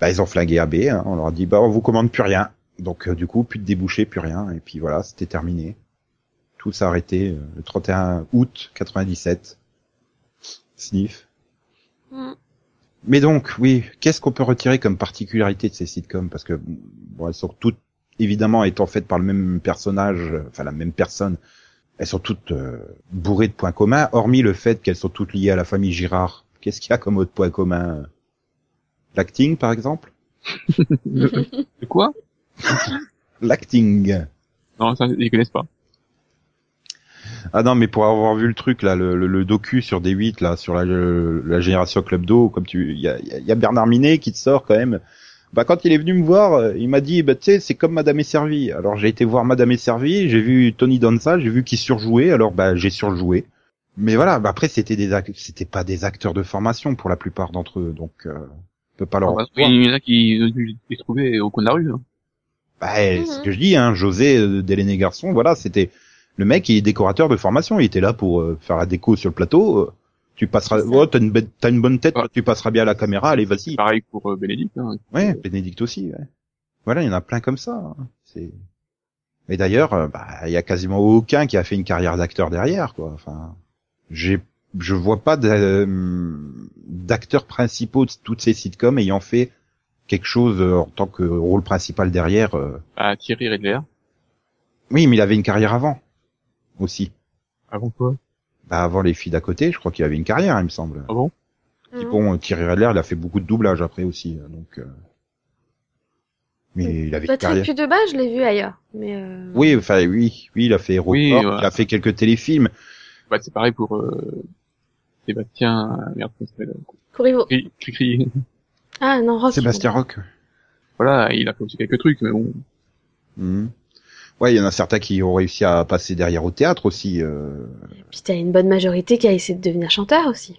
bah, ils ont flingué AB, hein, on leur a dit bah on vous commande plus rien. Donc euh, du coup plus de débouchés, plus rien, et puis voilà, c'était terminé. Tout s'est arrêté euh, le 31 août 97. Sniff. Mhm. Mais donc oui, qu'est-ce qu'on peut retirer comme particularité de ces sitcoms? Parce que bon, elles sont toutes évidemment étant faites par le même personnage, enfin la même personne, elles sont toutes euh, bourrées de points communs, hormis le fait qu'elles sont toutes liées à la famille Girard. Qu'est-ce qu'il y a comme autre point commun? L'acting par exemple? De quoi? L'acting. Non, ça, ils connaissent pas. Ah non, mais pour avoir vu le truc là, le, le, le docu sur D8 là, sur la, la génération Club Do, comme tu, il y a, il y a Bernard Minet qui te sort quand même. Bah quand il est venu me voir, euh, il m'a dit, bah tu sais, c'est comme Madame est servie. Alors j'ai été voir Madame est servie, j'ai vu Tony Danza, j'ai vu qu'il surjouait, alors bah j'ai surjoué. Mais voilà, bah après c'était des, c'était pas des acteurs de formation pour la plupart d'entre eux, donc euh, on peut pas leur. Ah, bah, il y en a qui ont dû les trouver au coin de la rue. hein. Bah, c'est ce que je dis, hein, José euh, et Garçon, voilà, c'était le mec, il est décorateur de formation, il était là pour euh, faire la déco sur le plateau. euh, tu passeras, oh, t'as une, une bonne tête, tu passeras bien à la caméra, allez, vas-y. Pareil pour euh, Bénédicte. Hein. Ouais, Bénédicte aussi. Ouais. Voilà, il y en a plein comme ça. hein. C'est. Et d'ailleurs, euh, bah, il y a quasiment aucun qui a fait une carrière d'acteur derrière, quoi. Enfin, j'ai, je vois pas d'acteurs principaux de toutes ces sitcoms ayant fait quelque chose en tant que rôle principal derrière. Bah, Thierry Redler. Oui, mais il avait une carrière avant. Aussi. Avant quoi? Bah avant les filles d'à côté, je crois qu'il avait une carrière, il me semble. Ah bon? Puis bon, Thierry Redler, il a fait beaucoup de doublage après aussi, euh, donc. euh, Mais il avait une Patrick carrière. Puy de bas, je l'ai vu ailleurs. Mais euh... Oui, enfin oui, oui, il a fait Oui, il voilà. a fait quelques téléfilms. Bah c'est pareil pour euh, Sébastien, euh, merde, s'appelle Corriveau. Cri- Cri-Cri. Ah non, Rock. Sébastien Rock. Voilà, il a fait aussi quelques trucs, mais bon. Mhm. Ouais, il y en a certains qui ont réussi à passer derrière au théâtre aussi. euh. Et puis t'as une bonne majorité qui a essayé de devenir chanteur aussi.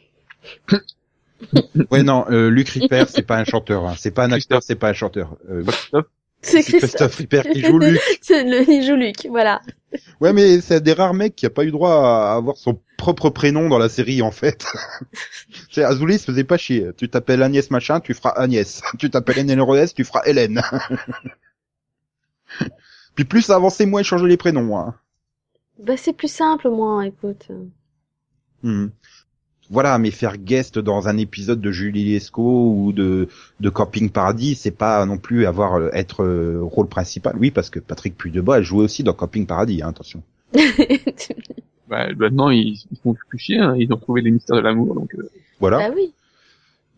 Ouais, non, euh, Luc Ripper, c'est pas un chanteur, hein. c'est pas un acteur, Christophe. c'est pas un chanteur. Euh, Christophe, C'est c'est Christophe Ripper qui joue Luc. C'est le, il joue Luc, voilà. Ouais, mais c'est des rares mecs qui a pas eu droit à avoir son propre prénom dans la série, en fait. c'est Azoulay se faisait pas chier. Tu t'appelles Agnès machin, tu feras Agnès. Tu t'appelles Hélène Rodez, tu feras Hélène. Puis plus ça avançait, moins il changeait les prénoms. Hein. Bah c'est plus simple au moins, écoute. Hmm. Voilà, mais faire guest dans un épisode de Julie Lescaut ou de, de Camping Paradis, c'est pas non plus avoir euh, être euh, rôle principal. Oui, parce que Patrick Puydebois a joué aussi dans Camping Paradis, hein, attention. bah maintenant ils, ils font plus chier, hein, ils ont trouvé les mystères de l'amour, donc euh, Voilà. bah oui.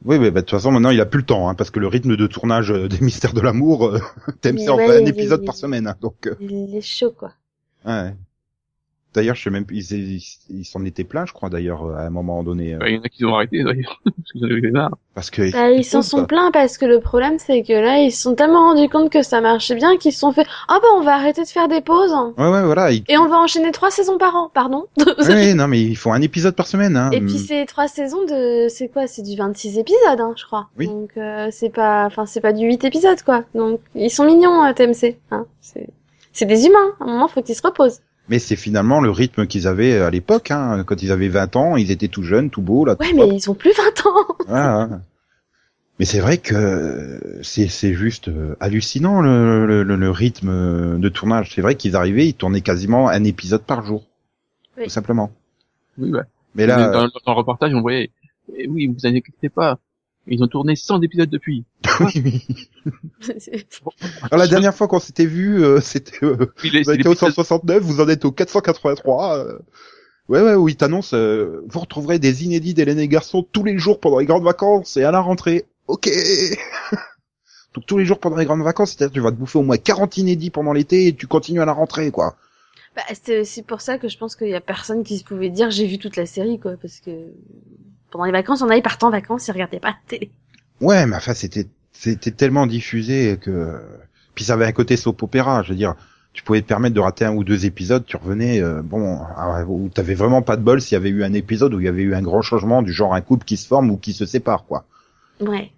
Oui, mais bah, de toute façon, maintenant, il a plus le temps, hein, parce que le rythme de tournage euh, des Mystères de l'amour, euh, TMC en fait un épisode il- par semaine, hein, donc. euh, Il est chaud quoi. ouais. D'ailleurs, je sais même, ils ils ils s'en étaient pleins, je crois, d'ailleurs, à un moment donné, euh, bah, il y en a qui ont arrêté d'ailleurs, parce qu'ils en avaient marre. parce que. Bah, ils s'en sont plaints parce que le problème c'est que là ils se sont tellement rendus compte que ça marchait bien qu'ils se sont fait ah bah on va arrêter de faire des pauses Ouais, ouais, voilà. ils- et on va enchaîner trois saisons par an, pardon. Ouais, non, mais ils font un épisode par semaine, hein. Et puis c'est trois saisons de c'est quoi c'est du 26 épisodes hein, je crois. Oui. Donc euh, c'est pas enfin c'est pas du 8 épisodes quoi. Donc ils sont mignons euh, TMC hein. C'est c'est des humains, à un moment faut qu'ils se reposent. Mais c'est finalement le rythme qu'ils avaient à l'époque, hein. Quand ils avaient 20 ans, ils étaient tout jeunes, tout beaux, là. Ouais tout mais ils ont plus 20 ans. Voilà. Mais c'est vrai que c'est c'est juste euh, hallucinant le, le, le- le rythme de tournage. C'est vrai qu'ils arrivaient, ils tournaient quasiment un épisode par jour, Oui. tout simplement. Oui, bah. Mais là, dans, dans le reportage, on voyait, eh oui, vous inquiétez pas, ils ont tourné 100 épisodes depuis. oui, oui. Alors, la dernière fois qu'on s'était vu, euh, c'était euh, Oui, vous étiez au l'épisode- 169, vous en êtes au 483. euh. Ouais, ouais, où il t'annonce, euh, vous retrouverez des inédits d'Hélène et Garçon tous les jours pendant les grandes vacances et à la rentrée. Ok. Donc tous les jours pendant les grandes vacances, c'est-à-dire tu vas te bouffer au moins 40 inédits pendant l'été et tu continues à la rentrée, quoi. Bah, c'est aussi pour ça que je pense qu'il y a personne qui se pouvait dire j'ai vu toute la série quoi parce que pendant les vacances on allait partir en vacances et regardait pas la télé. Ouais, mais enfin, c'était, c'était tellement diffusé que, puis ça avait un côté soap opéra, je veux dire. Tu pouvais te permettre de rater un ou deux épisodes, tu revenais, euh, bon, ah, où t'avais vraiment pas de bol s'il y avait eu un épisode où il y avait eu un grand changement du genre un couple qui se forme ou qui se sépare, quoi. Ouais.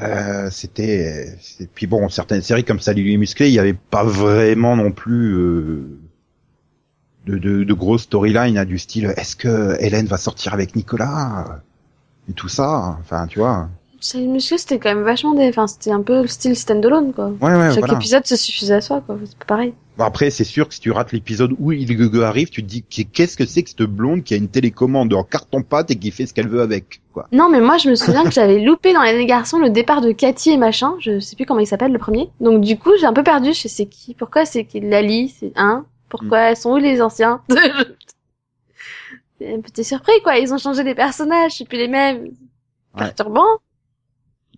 Euh, c'était, puis bon, certaines séries comme Salut les musclés, il y avait pas vraiment non plus euh, de, de, de grosses storylines hein, du style est-ce que Hélène va sortir avec Nicolas? Et tout ça, enfin tu vois. Monsieur c'était quand même vachement des enfin c'était un peu le style standalone quoi. Ouais ouais Chaque voilà. épisode se suffisait à soi quoi, c'est pas pareil. Bon, après c'est sûr que si tu rates l'épisode où il arrive, tu te dis qu'est-ce que c'est que cette blonde qui a une télécommande en carton pâte et qui fait ce qu'elle veut avec quoi. Non mais moi je me souviens que j'avais loupé dans les garçons le départ de Cathy et machin, je sais plus comment il s'appelle le premier. Donc du coup j'ai un peu perdu, je sais c'est qui, pourquoi c'est Lali, c'est un, pourquoi Mm. elles sont où les anciens un petit surpris quoi, ils ont changé les personnages, c'est plus les mêmes. Ouais. Perturbant.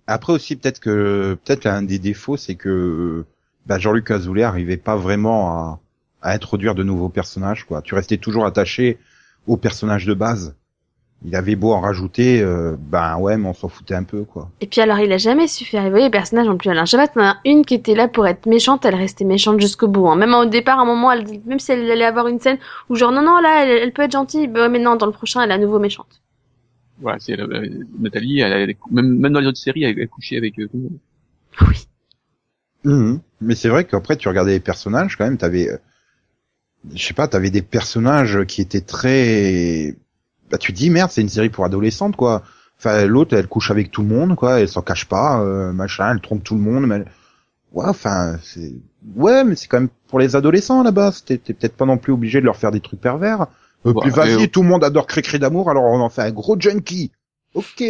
Après aussi peut-être que peut-être l'un des défauts c'est que bah, Jean-Luc Azoulay arrivait pas vraiment à, à introduire de nouveaux personnages quoi. Tu restais toujours attaché aux personnages de base. Il avait beau en rajouter, euh, ben ouais, mais on s'en foutait un peu quoi. Et puis alors il a jamais su faire évoluer les personnages en plus. Alain Chabat, il y en a une qui était là pour être méchante, elle restait méchante jusqu'au bout. Hein. Même au départ, à un moment, elle, même si elle allait avoir une scène où genre non non là, elle, elle peut être gentille, bah, ouais, mais non, dans le prochain, elle est à nouveau méchante. Voilà, c'est euh, Nathalie, elle, elle- même, même dans les autres séries, elle a couché avec euh, tout le monde. Oui. Mhm. Mais c'est vrai qu'après tu regardais les personnages quand même, t'avais, euh, je sais pas, t'avais des personnages qui étaient très, bah tu te dis merde, c'est une série pour adolescentes quoi. Enfin l'autre elle couche avec tout le monde quoi, elle s'en cache pas, euh, machin, elle trompe tout le monde, mais ouais, enfin c'est, ouais, mais c'est quand même pour les adolescents là-bas. T'es peut-être pas non plus obligé de leur faire des trucs pervers. Euh, Ouais, puis vas-y, et- tout le monde adore Cricri d'amour, alors on en fait un gros junkie. Ok,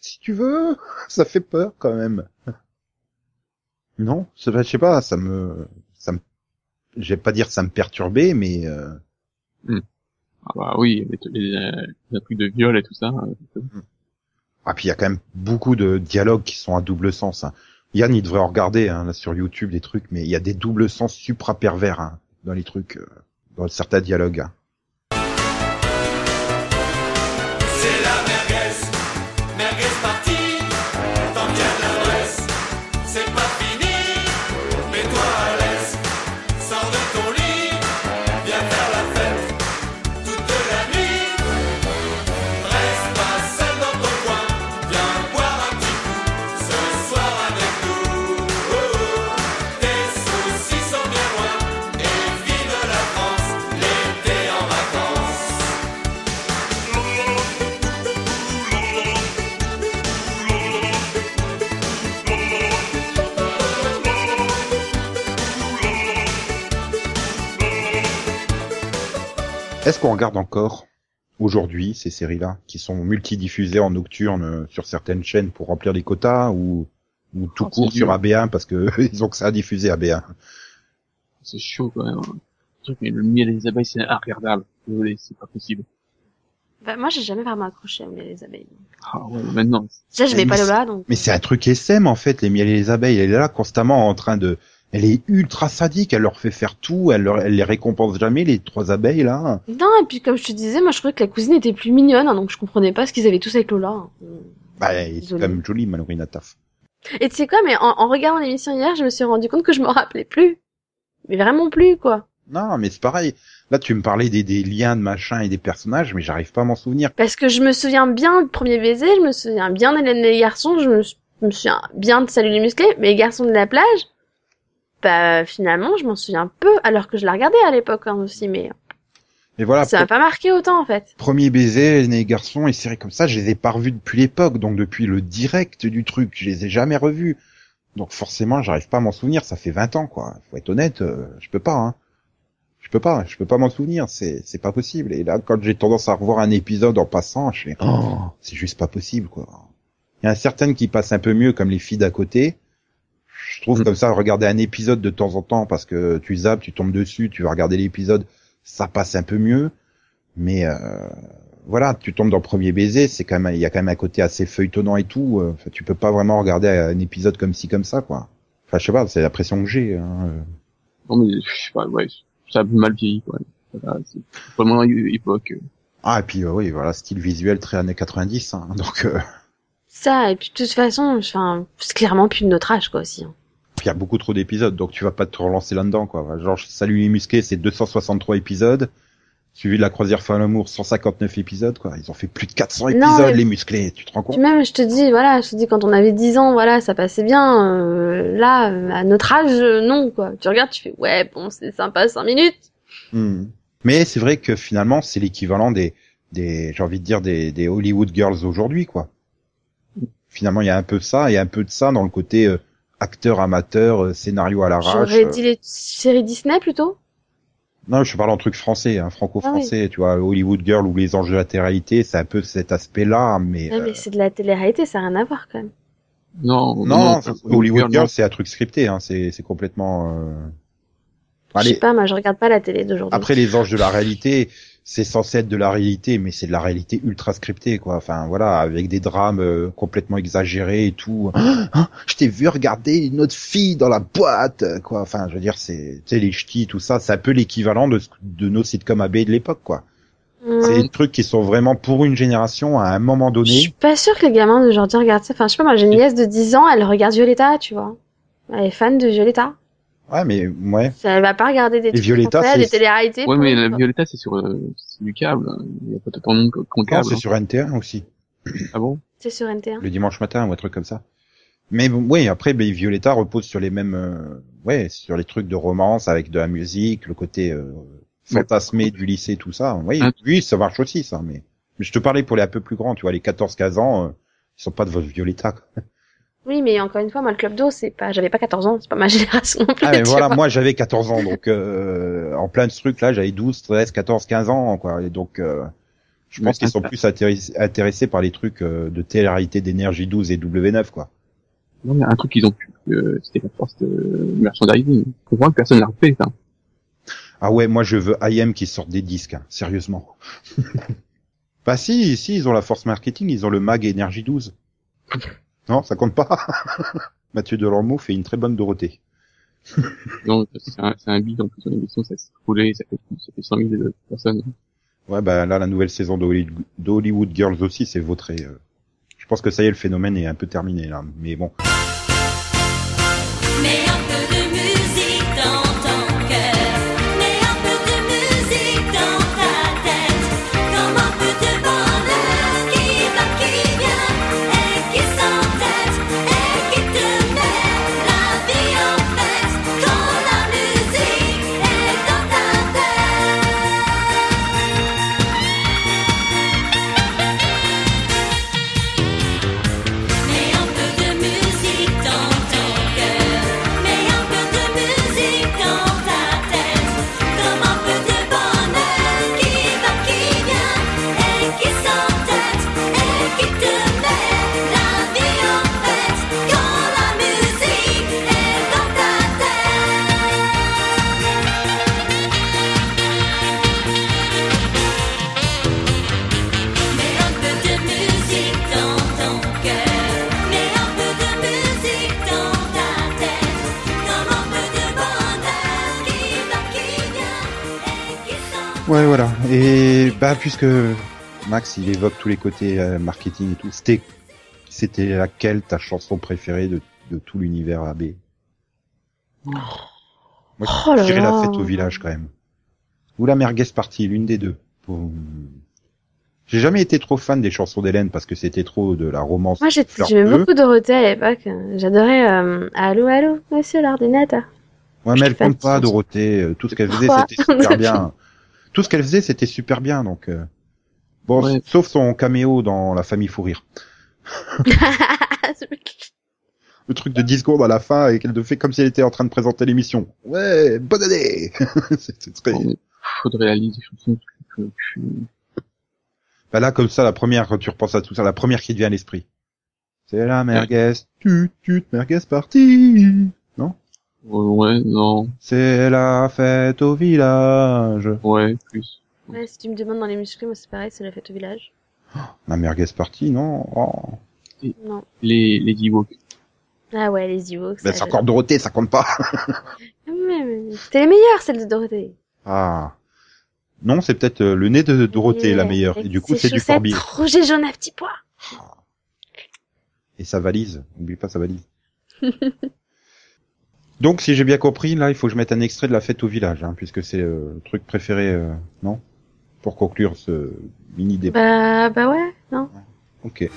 si tu veux, ça fait peur quand même. Non, je sais pas, ça me, ça me, je vais pas dire ça me perturbait, mais euh, Ah bah oui, les, les, les trucs de viol et tout ça. euh, ah puis il y a quand même beaucoup de dialogues qui sont à double sens. hein. Yann, il devrait en regarder hein, sur YouTube des trucs, mais il y a des doubles sens supra pervers hein, dans les trucs, euh, dans certains dialogues. hein. Est-ce qu'on regarde encore aujourd'hui ces séries-là qui sont multidiffusées en nocturne euh, sur certaines chaînes pour remplir les quotas ou ou tout Oh, court sur dur. AB1 parce que ils ont que ça à diffuser AB1. C'est chaud quand même. hein. Le truc, mais le miel et les abeilles, c'est regardable. Désolé, c'est pas possible. Bah, moi, j'ai jamais vraiment accroché à Miel et les abeilles. Ah ouais, maintenant. Déjà, j'aimais Mais pas c'est- Lola, donc. Mais c'est un truc SM en fait, les miel et les abeilles. Elle est là constamment en train de. Elle est ultra sadique. Elle leur fait faire tout. Elle, leur... elle les récompense jamais les trois abeilles là. Non, et puis comme je te disais, moi je trouvais que la cousine était plus mignonne, hein, donc je comprenais pas ce qu'ils avaient tous avec Lola. hein. Bah, c'est quand Désolée. même joli Malorina Taf. Et tu sais quoi, mais en, en regardant l'émission hier, je me suis rendu compte que je me rappelais plus. Mais vraiment plus, quoi. Non, mais c'est pareil. Là, tu me parlais des, des liens de machin et des personnages, mais j'arrive pas à m'en souvenir. Parce que je me souviens bien du premier baiser, je me souviens bien d'Hélène et les garçons, je me, je me souviens bien de Salut les musclés, mais les garçons de la plage, bah finalement je m'en souviens peu, alors que je la regardais à l'époque hein, aussi, mais Et voilà. ça m'a pas marqué autant en fait. Premier baiser, les garçons et séries comme ça, je les ai pas revus depuis l'époque, donc depuis le direct du truc, je les ai jamais revus. Donc forcément, j'arrive pas à m'en souvenir, ça fait 20 ans quoi. Faut être honnête, euh, je peux pas hein. Je peux pas, je peux pas m'en souvenir, c'est c'est pas possible. Et là quand j'ai tendance à revoir un épisode en passant, je fais oh, c'est juste pas possible quoi. Il y en a certaines qui passent un peu mieux comme les filles d'à côté. Je trouve Mm. comme ça regarder un épisode de temps en temps parce que tu zappes, tu tombes dessus, tu vas regarder l'épisode, ça passe un peu mieux. Mais euh, voilà, tu tombes dans le premier baiser, c'est quand même, il y a quand même un côté assez feuilletonnant et tout. euh, Enfin, tu peux pas vraiment regarder un épisode comme ci comme ça, quoi. Enfin, je sais pas, c'est la pression que j'ai. Hein. euh. Non mais, je sais pas, ouais, ça a mal vieilli, quoi. Voilà, c'est vraiment une époque. euh, Ah, et puis euh, oui, voilà, style visuel très années 90. Hein, donc, euh, Ça, et puis de toute façon, enfin, c'est clairement plus de notre âge quoi aussi. hein. il y a beaucoup trop d'épisodes, donc tu vas pas te relancer là-dedans, quoi. Genre, Salut les musqués, c'est 263 épisodes. Suivi de la croisière fin l'amour, 159 épisodes, quoi. Ils ont fait plus de 400 Non, épisodes, mais- les musclés. Tu te rends compte? Même, je te dis, voilà, je te dis, quand on avait 10 ans, voilà, ça passait bien. euh, là, à notre âge, euh, non, quoi. Tu regardes, tu fais, ouais, bon, c'est sympa, 5 minutes. Hmm. Mais c'est vrai que finalement, c'est l'équivalent des, des, j'ai envie de dire des, des Hollywood girls aujourd'hui, quoi. Finalement, il y a un peu ça et un peu de ça dans le côté euh, acteur amateur, euh, scénario à l'arrache. J'aurais euh. dit les séries Disney plutôt? Non, je parle en truc français, hein, franco-français, tu vois, Hollywood girl ou les anges de la télé-réalité, c'est un peu cet aspect-là, mais Ouais, euh, mais c'est de la télé-réalité, ça n'a rien à voir quand même. Non, non, ça, Hollywood Girl, girl, non. c'est un truc scripté, hein, c'est, c'est complètement. euh, Je sais pas, moi je regarde pas la télé d'aujourd'hui. Après les anges de la réalité, c'est censé être de la réalité, mais c'est de la réalité ultra scriptée, quoi. Enfin voilà, avec des drames euh, complètement exagérés et tout. Ah, ah, je t'ai vu regarder une autre fille dans la boîte, quoi. Enfin, je veux dire, c'est, tu sais, les ch'tis, tout ça, c'est un peu l'équivalent de, nos sitcoms AB de l'époque, quoi. C'est des trucs qui sont vraiment pour une génération à un moment Je suis donné. pas sûre que les gamins d'aujourd'hui regardent ça. Enfin, je sais pas, moi j'ai une nièce de 10 ans, elle regarde Violetta, tu vois. Elle est fan de Violetta. Ouais, mais ouais. Elle va pas regarder des trucs Violetta, français, c'est- des téléréalités. Ouais, mais la. Violetta, c'est sur, euh, c'est du câble. Il y a pas qu'on Non, câble. c'est hein. sur NT1 aussi, Ah bon? C'est sur NT1. le dimanche matin ou un truc comme ça. Mais bon, oui, après, ben, Violetta repose sur les mêmes, euh, ouais, sur les trucs de romance avec de la musique, le côté euh, fantasmé du lycée, tout ça. Oui, Hein? oui, ça marche aussi, ça. Mais, mais je te parlais pour les un peu plus grands, tu vois, les 14-15 ans, euh, ils sont pas de votre Violetta. quoi. Oui, mais encore une fois, moi le club d'eau, c'est pas, j'avais pas 14 ans, c'est pas ma génération non plus. Ah, mais voilà, vois. moi j'avais 14 ans, donc euh, en plein de ce truc là, j'avais 12, 13, 14, 15 ans, quoi. Et donc, euh, je pense qu'ils sont ça- plus intéressés, intéressés par les trucs euh, de télé-réalité d'énergie 12 et W9, quoi. Non, mais un truc qu'ils ont pu, euh, c'était la force de merchandising. Je comprends que personne l'a refait, ça. Ah ouais, moi je veux IM qui sorte des disques, hein, sérieusement. bah si, si, ils ont la force marketing, ils ont le mag Énergie 12. Non, ça compte pas. Mathieu Delormeau fait une très bonne Dorothée. Non, c'est un, un bide en plus dans l'émission, ça s'est roulé, ça fait, ça fait 100 000 personnes. Ouais, bah là, la nouvelle saison d'Hollywood d'Hollywood Girls aussi, c'est vautré. euh. Je pense que ça y est, le phénomène est un peu terminé là. Mais bon. Bah puisque Max il évoque tous les côtés euh, marketing et tout, c'était c'était laquelle ta chanson préférée de, de tout l'univers AB Moi, Oh je dirais la fête au village quand même. Ou la merguez partie, l'une des deux. Pour- J'ai jamais été trop fan des chansons d'Hélène parce que c'était trop de la romance. Moi, j'aimais beaucoup Dorothée à l'époque. J'adorais euh, Allô, allô, monsieur l'ordinateur. Ouais, mais elle compte pas. Dorothée. Euh, Tout ce qu'elle faisait, c'était super bien. Tout ce qu'elle faisait, c'était super bien. Donc euh, bon, Ouais. sauf son caméo dans La Famille Fou Rire. Le truc de 10 secondes à la fin et qu'elle te fait comme si elle était en train de présenter l'émission. Ouais, bonne année. C'était très. Faudrait la Bah là, comme ça, la première, quand tu repenses à tout ça, la première qui te vient à l'esprit. C'est la merguez, tu, tu, merguez partie. Ouais, non, C'est la fête au village. ouais, plus. Ouais, si tu me demandes dans les muscles, moi c'est pareil, c'est la fête au village. La merguez partie, non? Oh. Non. Les, les Ewoks. Ah ouais, les Ewoks. Ben, c'est encore Dorothée, ça compte pas. C'était les meilleures, celles de Dorothée. Ah. Non, c'est peut-être euh, le nez de Dorothée la meilleure. Et du coup, c'est du chaussettes Forbier. rouges et jaunes à petits pois. Et sa valise. N'oublie pas sa valise. Donc, si j'ai bien compris, là, il faut que je mette un extrait de la fête au village, hein, puisque c'est euh, le truc préféré, euh, non? Pour conclure ce mini débat. Bah, bah ouais, non. Ok.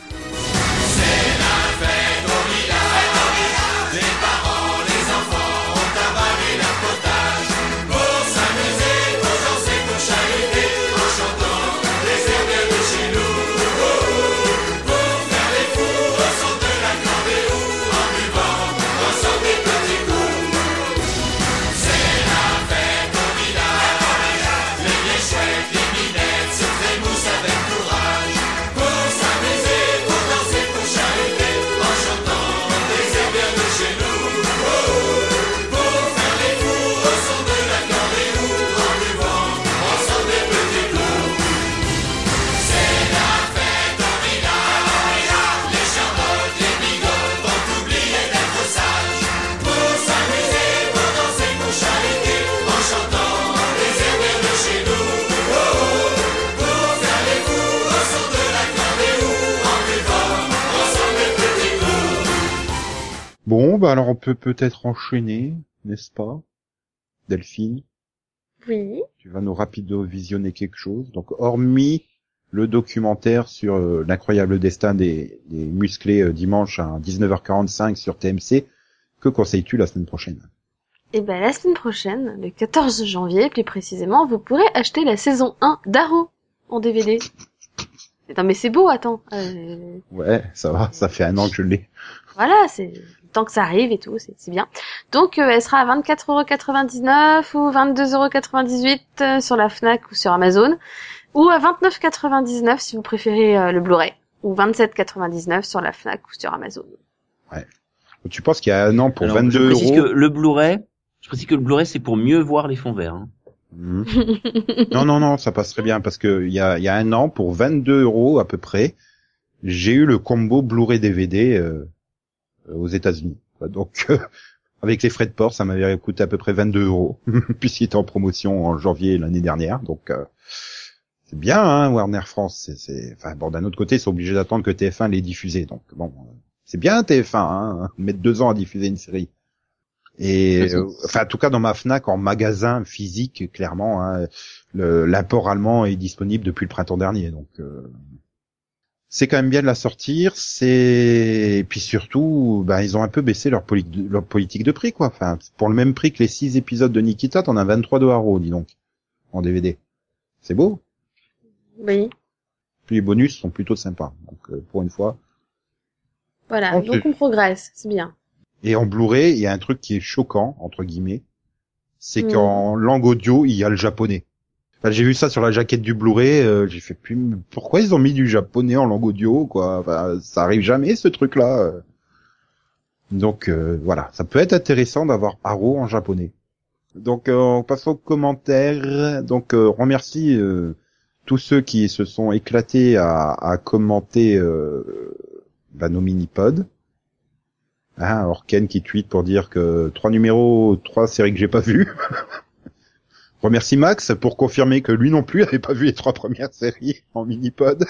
Bah alors on peut peut-être enchaîner, n'est-ce pas Delphine, Oui. tu vas nous rapido visionner quelque chose. Donc, hormis le documentaire sur euh, l'incroyable destin des, des musclés euh, dimanche à 19h45 sur TMC, que conseilles-tu la semaine prochaine? Et ben la semaine prochaine, le 14 janvier plus précisément, vous pourrez acheter la saison 1 d'Arrow en DVD. Non mais c'est beau, attends. Euh, Ouais, ça va, ça fait un an que je l'ai. voilà, c'est tant que ça arrive et tout, c'est bien. Donc euh, elle sera à 24,99€ ou 22,98€ euh, sur la Fnac ou sur Amazon, ou à 29,99€ si vous préférez euh, le Blu-ray, ou 27,99€ sur la Fnac ou sur Amazon. Tu penses qu'il y a un an pour Alors, je 22 précise euros que le Blu-ray, je précise que le Blu-ray c'est pour mieux voir les fonds verts. hein. Mhm. non, non, non, ça passe très bien parce que il y a, il y a un an, pour 22 euros à peu près, j'ai eu le combo Blu-ray DVD euh, aux États-Unis. Donc, euh, avec les frais de port, ça m'avait coûté à peu près 22 euros, puisqu'il était en promotion en janvier l'année dernière. Donc, euh, c'est bien, hein, Warner France. C'est, c'est... Enfin, bon, d'un autre côté, ils sont obligés d'attendre que TF1 les diffusé. Donc, bon, euh, c'est bien TF1, hein, mettre deux ans à diffuser une série. Et euh, enfin, en tout cas, dans ma Fnac, en magasin physique, clairement, hein, le, l'import allemand est disponible depuis le printemps dernier. Donc, euh, c'est quand même bien de la sortir. C'est et puis surtout, ben, ils ont un peu baissé leur, poli- leur politique de prix, quoi. Enfin, pour le même prix que les six épisodes de Nikita, t'en as 23 de Haro, dis donc, en DVD. C'est beau. Oui. Puis les bonus sont plutôt sympas. Donc, euh, pour une fois. Voilà. Donc on progresse. C'est bien. Et en Blu-ray, il y a un truc qui est choquant, entre guillemets. C'est Mhm. qu'en langue audio, il y a le japonais. J'ai vu ça sur la jaquette du Blu-ray, euh, j'ai fait plus, pourquoi ils ont mis du japonais en langue audio, quoi? Ça arrive jamais, ce truc-là. Donc, euh, voilà. Ça peut être intéressant d'avoir Haro en japonais. Donc, euh, on passe aux commentaires. Donc, euh, remercie tous ceux qui se sont éclatés à, commenter bah, nos mini-pods. Hein, Orken qui tweet pour dire que trois numéros, trois séries que j'ai pas vues. Remercie Max pour confirmer que lui non plus avait pas vu les trois premières séries en mini-pod.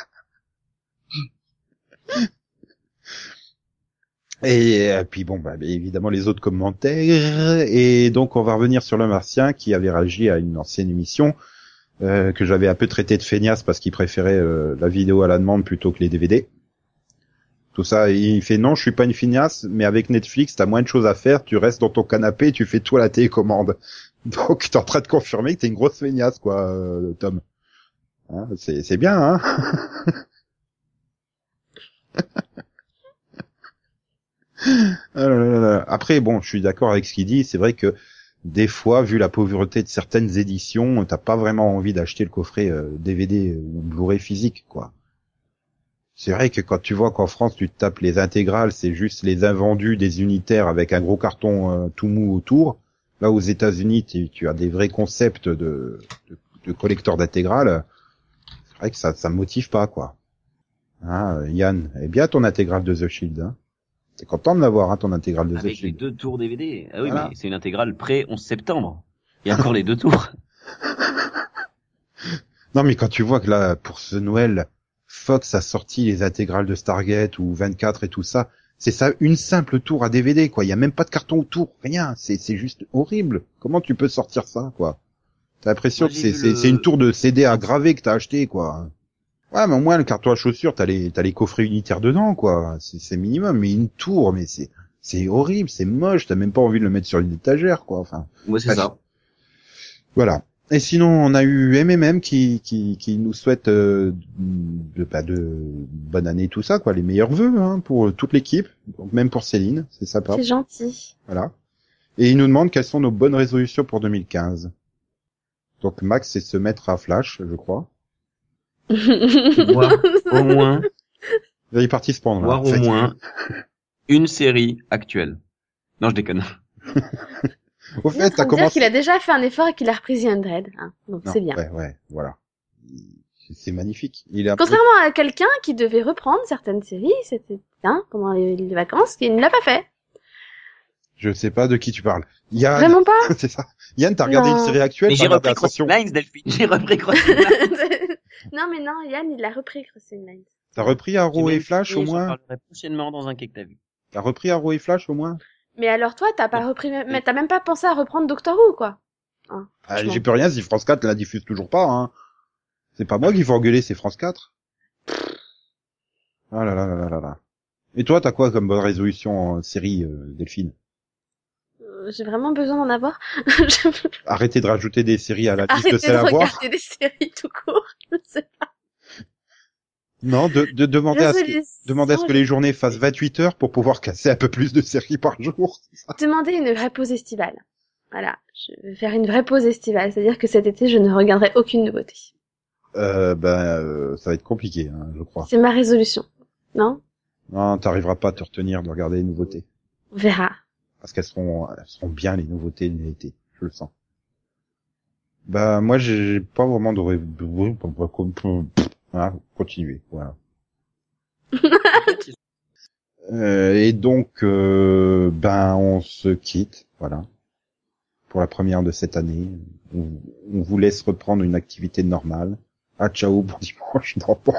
Et euh, puis bon, bah, évidemment les autres commentaires. Et donc on va revenir sur le Martien qui avait réagi à une ancienne émission euh, que j'avais un peu traité de feignasse parce qu'il préférait euh, la vidéo à la demande plutôt que les DVD. Tout ça, il fait non, je suis pas une feignasse, mais avec Netflix, t'as moins de choses à faire, tu restes dans ton canapé, tu fais tout à la télécommande. Donc t'es en train de confirmer que t'es une grosse feignasse, quoi, euh, Tom. Hein, c'est bien, hein Ah. Après, bon, je suis d'accord avec ce qu'il dit. C'est vrai que des fois, vu la pauvreté de certaines éditions, t'as pas vraiment envie d'acheter le coffret euh, DVD ou Blu-ray physique, quoi. C'est vrai que quand tu vois qu'en France, tu te tapes les intégrales, c'est juste les invendus des unitaires avec un gros carton euh, tout mou autour. Là, aux États-Unis, tu, tu as des vrais concepts de, de, de collecteurs d'intégrales. C'est vrai que ça, ça me motive pas, quoi. Hein, euh, Yann, eh bien ton intégrale de The Shield. Hein. T'es content de l'avoir, hein, ton intégrale de The Avec les Shield. deux tours DVD. Ah oui, Voilà. mais c'est une intégrale pré 11 septembre. Il y a encore les deux tours. Non, mais quand tu vois que là, pour ce Noël, Fox a sorti les intégrales de Stargate ou 24 et tout ça, c'est ça, une simple tour à DVD, quoi. Il y a même pas de carton autour, rien. C'est, c'est juste horrible. Comment tu peux sortir ça, quoi? T'as l'impression Moi, que c'est, c'est, le- c'est une tour de CD à graver que t'as acheté, quoi. Ouais, mais au moins, le carton à chaussures, t'as les, t'as les coffrets unitaires dedans, quoi. C'est, minimum. Mais une tour, mais c'est, c'est horrible, c'est moche. T'as même pas envie de le mettre sur une étagère, quoi. Enfin. Moi, c'est Bah, ça. Voilà. Et sinon, on a eu MMM qui, qui, qui nous souhaite euh, de, pas de bonne année, tout ça, quoi, les meilleurs vœux hein, pour toute l'équipe, donc même pour Céline, c'est sympa. C'est gentil. Voilà. Et il nous demande quelles sont nos bonnes résolutions pour 2015. Donc Max, c'est se mettre à Flash, je crois. Voir au moins, Là, il est parti se prendre. là, voir au moins une série actuelle. Non, je déconne. Au fait, t'as commencé. qu'il a déjà fait un effort et qu'il a repris The Undead. Hein. Donc c'est bien. Ouais, ouais, voilà. Il- C'est magnifique. Il a. Contrairement à quelqu'un qui devait reprendre certaines séries, c'était bien pendant les, les vacances, qui ne l'a pas fait. Je sais pas de qui tu parles. Yann, Vraiment pas. c'est ça. Yann, t'as regardé Non. une série actuelle j'ai repris Crossing Lines, Delphine. J'ai repris Crossing Lines. non mais non, Yann il a repris Crossing Lines. T'as repris Arrow et Flash au moins parlerai prochainement dans un quai que t'as vu. T'as repris Arrow et Flash au moins Mais alors toi, t'as pas repris, mais t'as même pas pensé à reprendre Doctor Who quoi. Hein, ah. J'ai plus rien si France 4 la diffuse toujours pas. Hein. C'est pas moi qui faut engueuler, c'est France 4. Ah là là là là là là. Et toi, t'as quoi comme bonne résolution en série, euh, Delphine? Euh, J'ai vraiment besoin d'en avoir. Arrêtez de rajouter des séries à la liste de Arrêtez de celles à voir. regarder des séries tout court. Je sais pas. Non, de, de demander à ce que, demander à ce que les journées fassent 28 heures pour pouvoir casser un peu plus de séries par jour. Demander une vraie pause estivale. Voilà, je vais faire une vraie pause estivale, c'est-à-dire que cet été, je ne regarderai aucune nouveauté. Euh, ben, euh, ça va être compliqué, hein, je crois. C'est ma résolution. Non? Non, t'arriveras pas à te retenir de regarder les nouveautés. On verra. Parce qu'elles seront, elles seront bien les nouveautés de l'été, je le sens. Bah moi j'ai pas vraiment de voilà, continuer, voilà. Euh, et donc euh, ben on se quitte, voilà. Pour la première de cette année, on, on vous laisse reprendre une activité normale. Ah ciao bon dimanche, non bon.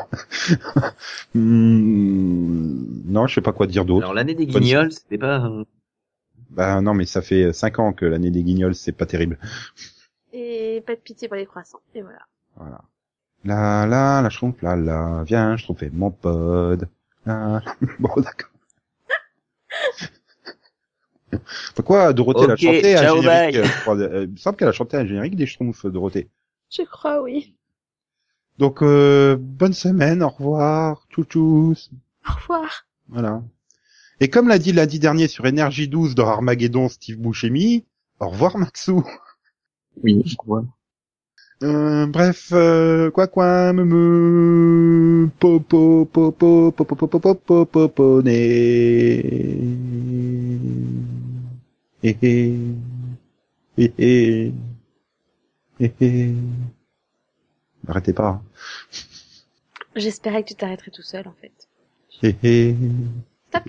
Hmm, non, je sais pas quoi dire d'autre. Alors l'année des guignols, c'était pas. euh, Bah non mais ça fait cinq ans que l'année des guignols c'est pas terrible. Et pas de pitié pour les croissants. Et voilà. Voilà. La la la schtroumpf la la viens je trouve mon pod. La... Bon d'accord. Pourquoi Dorothée l'a chanté à générique euh, je crois, euh, Il me semble qu'elle a chanté un générique des schtroumpfs Dorothée. Je crois, oui. Donc euh, bonne semaine, au revoir, tchou-tchous. Au revoir. Voilà. Et comme l'a dit lundi dernier sur Énergie 12 dans Armageddon Steve Buscemi, au revoir Maxou. Oui, je crois. Euh, bref, euh, quoi quoi, me me, po po po po po po po po po po po po né. Arrêtez pas. hein. J'espérais que tu t'arrêterais tout seul, en fait. Hé hé. Stop.